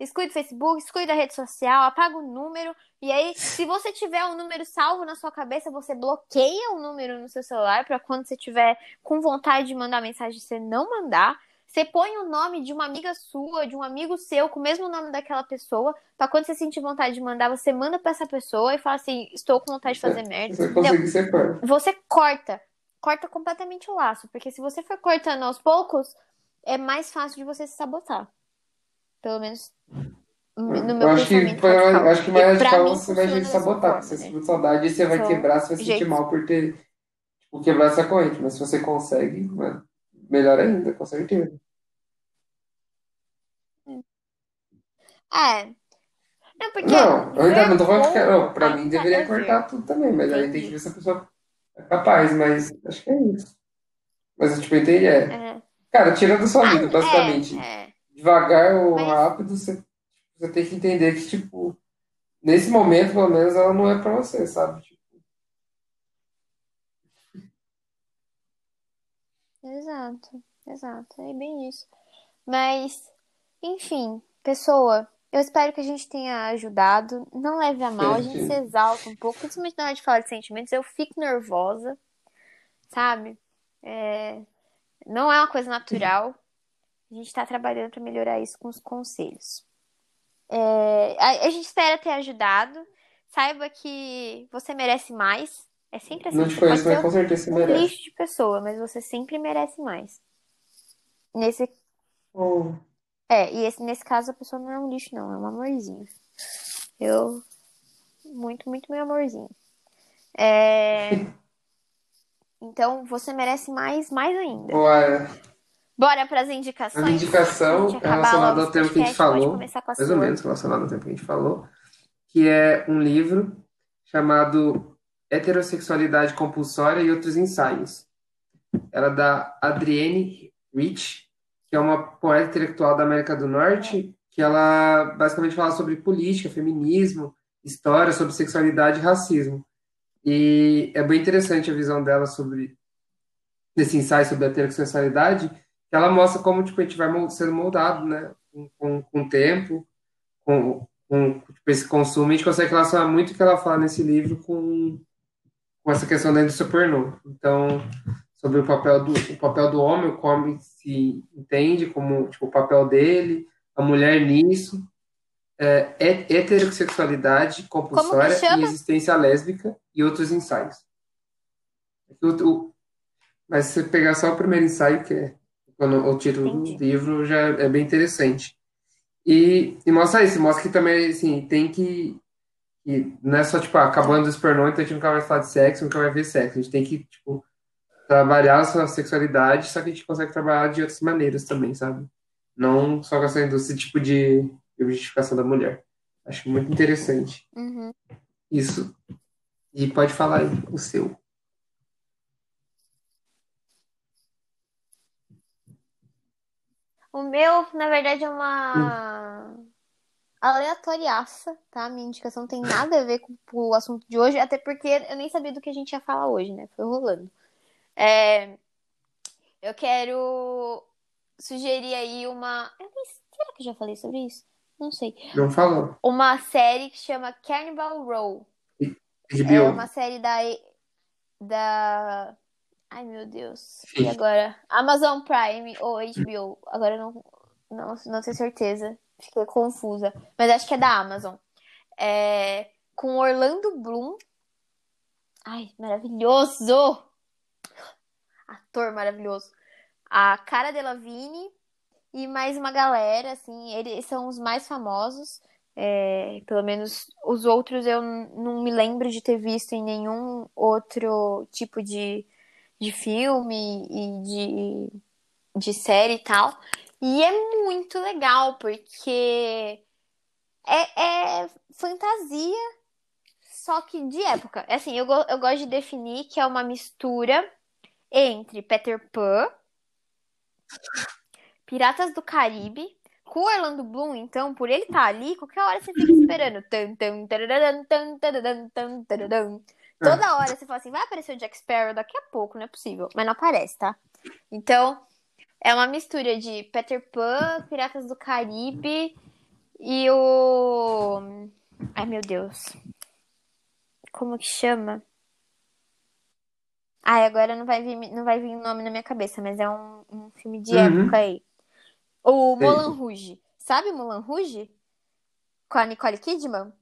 descuido o Facebook, descuido a rede social, apago o número. E aí, se você tiver um número salvo na sua cabeça, você bloqueia o número no seu celular para quando você tiver com vontade de mandar mensagem, você não mandar. Você põe o nome de uma amiga sua, de um amigo seu, com o mesmo nome daquela pessoa, para quando você sentir vontade de mandar, você manda para essa pessoa e fala assim: estou com vontade de fazer merda. Você consegue separar. Você corta. Corta completamente o laço. Porque se você for cortando aos poucos, é mais fácil de você se sabotar. Pelo menos no meu eu acho que, foi, acho que mais radical você vai se sabotar. Porque você né? sente saudade e você vai quebrar, você vai se sentir mal por ter tipo, quebrar essa corrente. Mas se você consegue, mano melhor ainda, com certeza. É. Não, porque. Não, eu ainda não tô falando que. Não, pra mim deveria cortar tudo também, mas aí tem que ver se a pessoa é capaz, mas acho que é isso. Mas eu, tipo, entendi, é. é. Cara, tira da sua vida, ah, basicamente. É, é. Devagar ou mas... rápido, você, você tem que entender que, tipo, nesse momento, pelo menos, ela não é pra você, sabe? Tipo... Exato. exato, é bem isso. Mas, enfim, pessoa, eu espero que a gente tenha ajudado. Não leve a mal, a gente se exalta um pouco, principalmente na hora de falar de sentimentos. Eu fico nervosa, sabe? É... Não é uma coisa natural. A gente está trabalhando para melhorar isso com os conselhos. É... A gente espera ter ajudado. Saiba que você merece mais. É sempre assim. Não te conheço, mas com certeza você um merece. lixo de pessoa, mas você sempre merece mais. Nesse Oh, É, e esse, nesse caso a pessoa não é um lixo, não, é um amorzinho. Eu. Muito, muito meu amorzinho. É... Então você merece mais, mais ainda. Bora. Bora pras A indicações. minha indicação é relacionada ao tempo que a gente falou, a mais ou menos relacionado ao tempo que a gente falou, que é um livro chamado Heterossexualidade Compulsória e Outros Ensaios. Ela é da Adrienne Rich, que é uma poeta intelectual da América do Norte, que ela basicamente fala sobre política, feminismo, história, sobre sexualidade e racismo. E é bem interessante a visão dela sobre esse ensaio sobre a heterossexualidade, que ela mostra como tipo, a gente vai sendo moldado, né? Com, com, com o tempo, com, com tipo, esse consumo. A gente consegue relacionar muito o que ela fala nesse livro com, com essa questão da indústria pornô. Então, sobre o papel do, o papel do homem, o homem se entende como tipo, o papel dele, a mulher nisso, é, he- heterossexualidade compulsória e existência lésbica e outros ensaios. O- o- mas se você pegar só o primeiro ensaio, que é o título Entendi. do livro, já é bem interessante. E, e mostra isso, mostra que também, assim, tem que, que não é só, tipo, ah, acabando os pornô, então a gente nunca vai falar de sexo, nunca vai ver sexo. A gente tem que, tipo, trabalhar a sua sexualidade, só que a gente consegue trabalhar de outras maneiras também, sabe? Não só com essa indústria, tipo, de objetificação da mulher. Acho muito interessante Uhum. isso. E pode falar aí o seu. O meu, na verdade, é uma aleatoriaça, tá? Minha indicação não tem nada a ver com, o assunto de hoje, até porque eu nem sabia do que a gente ia falar hoje, né? Foi rolando. É, eu quero sugerir aí uma. Eu nem... Será que eu já falei sobre isso? Não sei. Não falou. Uma série que chama Carnival Row. É HBO. uma série da. Da. Ai, meu Deus. E agora? Amazon Prime ou HBO. Agora eu não, não, não tenho certeza. Fiquei confusa. Mas acho que é da Amazon. É, com Orlando Bloom. Ai, maravilhoso! Ator maravilhoso. A Cara Delevingne e mais uma galera, assim, eles são os mais famosos. É, pelo menos os outros eu não me lembro de ter visto em nenhum outro tipo de, de filme e de, de série e tal. E é muito legal, porque é, é fantasia, só que de época. Assim, eu, eu gosto de definir que é uma mistura entre Peter Pan, Piratas do Caribe, com o Orlando Bloom, então, por ele estar ali, qualquer hora você fica esperando. Toda hora você fala assim, vai aparecer o Jack Sparrow daqui a pouco, não é possível. Mas não aparece, tá? Então, é uma mistura de Peter Pan, Piratas do Caribe e o. Ai, meu Deus. Como que chama? Ai, agora não vai vir, não vai vir o nome na minha cabeça, mas é um, um filme de Uhum. época aí. O. Moulin Rouge. Sabe Moulin Rouge? Com a Nicole Kidman?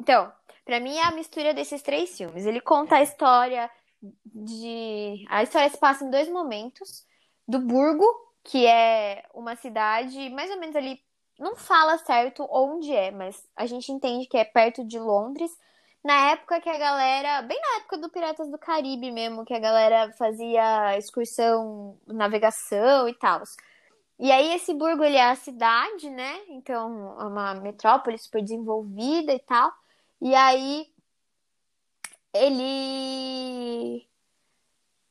Então, pra mim é a mistura desses três filmes. Ele conta a história de. A história se passa em dois momentos. Do Burgo, que é uma cidade mais ou menos ali. Não fala certo onde é, mas a gente entende que é perto de Londres. Na época que a galera. Bem na época do Piratas do Caribe mesmo, que a galera fazia excursão, navegação e tal. E aí esse Burgo ele é a cidade, né? Então é uma metrópole super desenvolvida e tal. E aí ele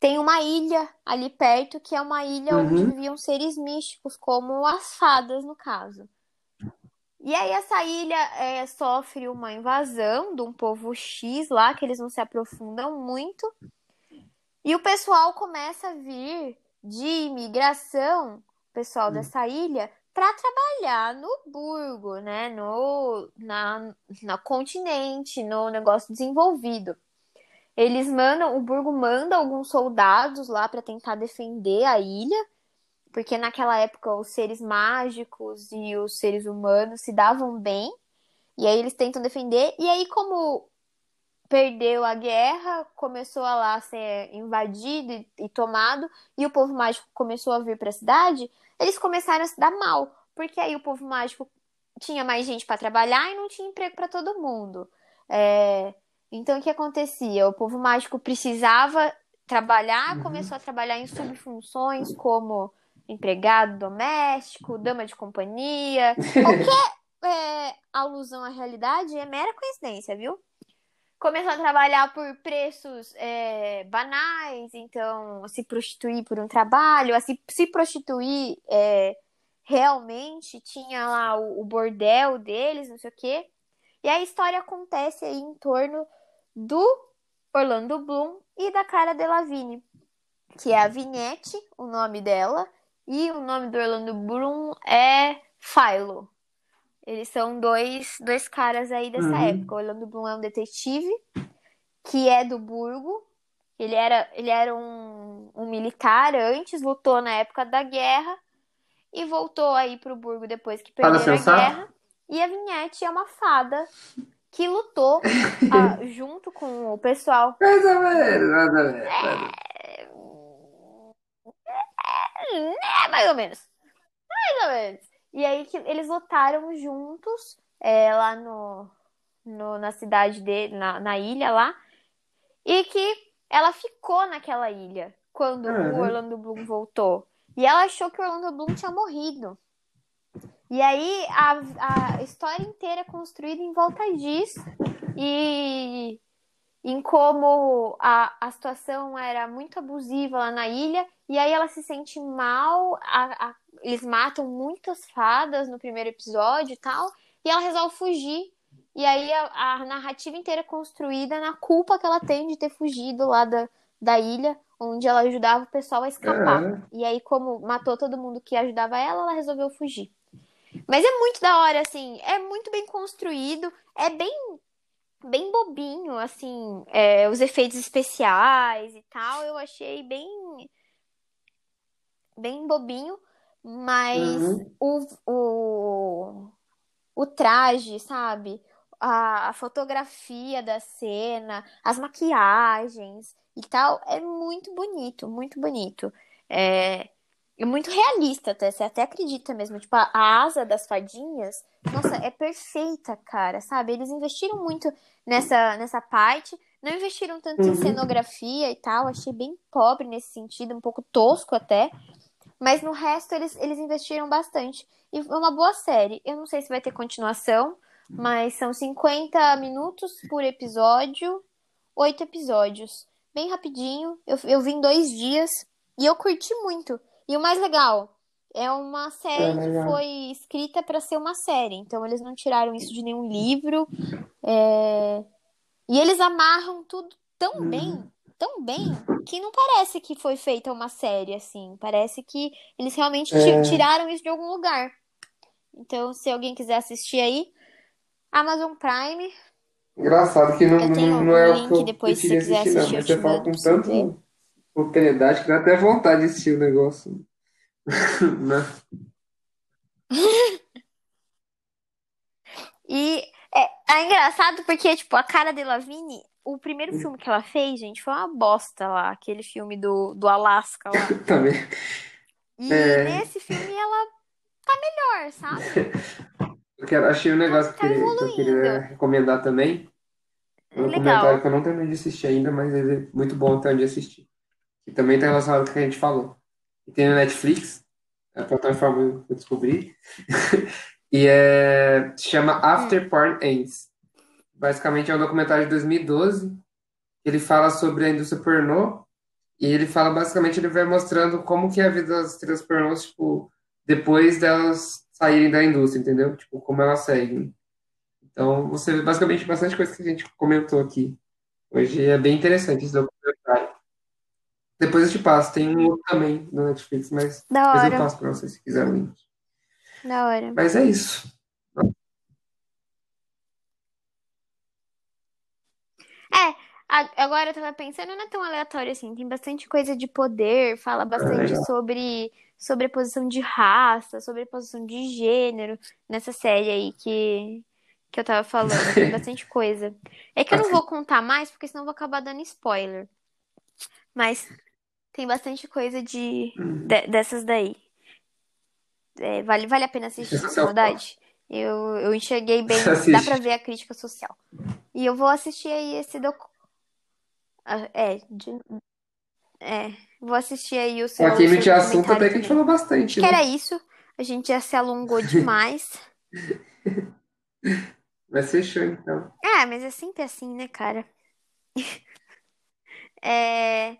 tem uma ilha ali perto que é uma ilha Uhum. onde viviam seres místicos, como as fadas no caso. E aí essa ilha é, sofre uma invasão de um povo X lá, que eles não se aprofundam muito. E o pessoal começa a vir de imigração, o pessoal Hum. dessa ilha, para trabalhar no Burgo, né? No na, na continente, no negócio desenvolvido. Eles mandam, o Burgo manda alguns soldados lá para tentar defender a ilha, porque naquela época os seres mágicos e os seres humanos se davam bem, e aí eles tentam defender, e aí como perdeu a guerra, começou a lá ser invadido e, e tomado, e o povo mágico começou a vir para a cidade, eles começaram a se dar mal, porque aí o povo mágico tinha mais gente para trabalhar e não tinha emprego para todo mundo. É, então o que acontecia? O povo mágico precisava trabalhar, Uhum. começou a trabalhar em subfunções como empregado doméstico, dama de companhia, qualquer é, alusão à realidade é mera coincidência, viu? Começou a trabalhar por preços é, banais, então se prostituir por um trabalho, a se, se prostituir é, realmente, tinha lá o, o bordel deles, não sei o quê. E a história acontece aí em torno do Orlando Bloom e da Cara Delevingne, que é a Vinette, o nome dela, e o nome do Orlando Bloom é Philo. Eles são dois, dois caras aí dessa Uhum. época. O Orlando Bloom é um detetive que é do Burgo. Ele era, ele era um, um militar antes, lutou na época da guerra e voltou aí pro Burgo depois que perderam a guerra. E a Vinhete é uma fada que lutou ah, junto com o pessoal. Mais ou menos, mais ou menos. menos. É, mais ou menos. Mais ou menos. E aí que eles lutaram juntos é, lá no, no- na cidade dele, na, na ilha lá. E que ela ficou naquela ilha quando Ah, o? Orlando Bloom voltou. E ela achou que o Orlando Bloom tinha morrido. E aí a, a história inteira é construída em volta disso. E em como a, a situação era muito abusiva lá na ilha, e aí ela se sente mal, a- a- eles matam muitas fadas no primeiro episódio e tal, e ela resolve fugir. E aí a, a narrativa inteira é construída na culpa que ela tem de ter fugido lá da, da ilha, onde ela ajudava o pessoal a escapar. É. E aí, como matou todo mundo que ajudava ela, ela resolveu fugir. Mas é muito da hora, assim, é muito bem construído, é bem bem bobinho, assim, é, os efeitos especiais e tal, eu achei bem bem bobinho, mas Uhum. o, o, o traje, sabe? A, a fotografia da cena, as maquiagens e tal, é muito bonito, muito bonito. É, é muito realista até, você até acredita mesmo. Tipo, a, a asa das fadinhas, nossa, é perfeita, cara, sabe? Eles investiram muito nessa, nessa parte, não investiram tanto em Uhum. cenografia e tal, achei bem pobre nesse sentido, um pouco tosco até. Mas no resto eles, eles investiram bastante. E é uma boa série. Eu não sei se vai ter continuação, mas são 50 minutos por episódio, oito episódios. Bem rapidinho. Eu, eu vi em dois dias e eu curti muito. E o mais legal, é uma É série que legal. foi escrita para ser uma série. Então eles não tiraram isso de nenhum livro. É, E eles amarram tudo tão Uhum. bem, tão bem, que não parece que foi feita uma série assim. Parece que eles realmente É. tiraram isso de algum lugar. Então, se alguém quiser assistir aí, Amazon Prime, Engraçado que não, não, não é o link que eu depois, se queria você quiser assistir, não. Mas eu você fala com pra propriedade que dá até vontade de assistir o negócio. Né? E é, é engraçado porque, tipo, a cara de Lavigne, o primeiro filme que ela fez, gente, foi uma bosta lá, aquele filme do, do Alasca lá. Também. E É. nesse filme ela tá melhor, sabe? Eu quero, achei um negócio que, Tá eu queria- que eu queria recomendar também. Um Legal. documentário que eu não terminei de assistir ainda, mas ele é muito bom até onde assistir. E também tá relacionado com o que a gente falou. E tem no Netflix, é a plataforma que eu descobri. E é, se chama After Porn Ends. Basicamente é um documentário de 2012. Ele fala sobre a indústria pornô. E ele fala, basicamente, ele vai mostrando como que é a vida das estrelas pornôs, tipo, depois delas saírem da indústria, entendeu? Tipo, como elas seguem. Então, você vê basicamente bastante coisa que a gente comentou aqui. Hoje é bem interessante esse documentário. Depois eu te passo. Tem um outro também no Netflix, mas Da depois eu hora, passo pra você se quiser o link. da hora. Mas é isso. É, agora eu tava pensando, não é tão aleatório assim. Tem bastante coisa de poder, fala Ah, bastante sobre, sobre a posição de raça, sobre a posição de gênero nessa série aí que, que eu tava falando. Tem bastante coisa. É que eu não Assim, vou contar mais, porque senão eu vou acabar dando spoiler. Mas tem bastante coisa de, hum, de- dessas daí. É, vale, vale a pena assistir, essa na é verdade. Eu, eu enxerguei bem, dá pra ver a crítica social. E eu vou assistir aí esse docu... ah, É, de- é, vou assistir aí o Com seu, aqui seu de assunto até que a gente falou bastante, Que era né? isso. A gente já se alongou demais. Mas fechou então. É, mas é sempre assim, né, cara? É,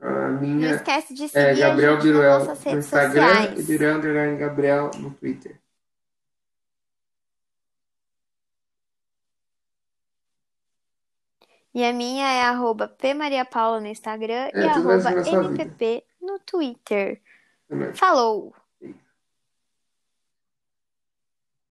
A não minha esquece de é seguir a Gabriel gente nas Biruel nossas no redes Instagram e sociais. Biruel Underline Gabriel no Twitter. E a minha é arroba pmariapaula no Instagram e É, vai arroba vida. no Twitter. Também. Falou!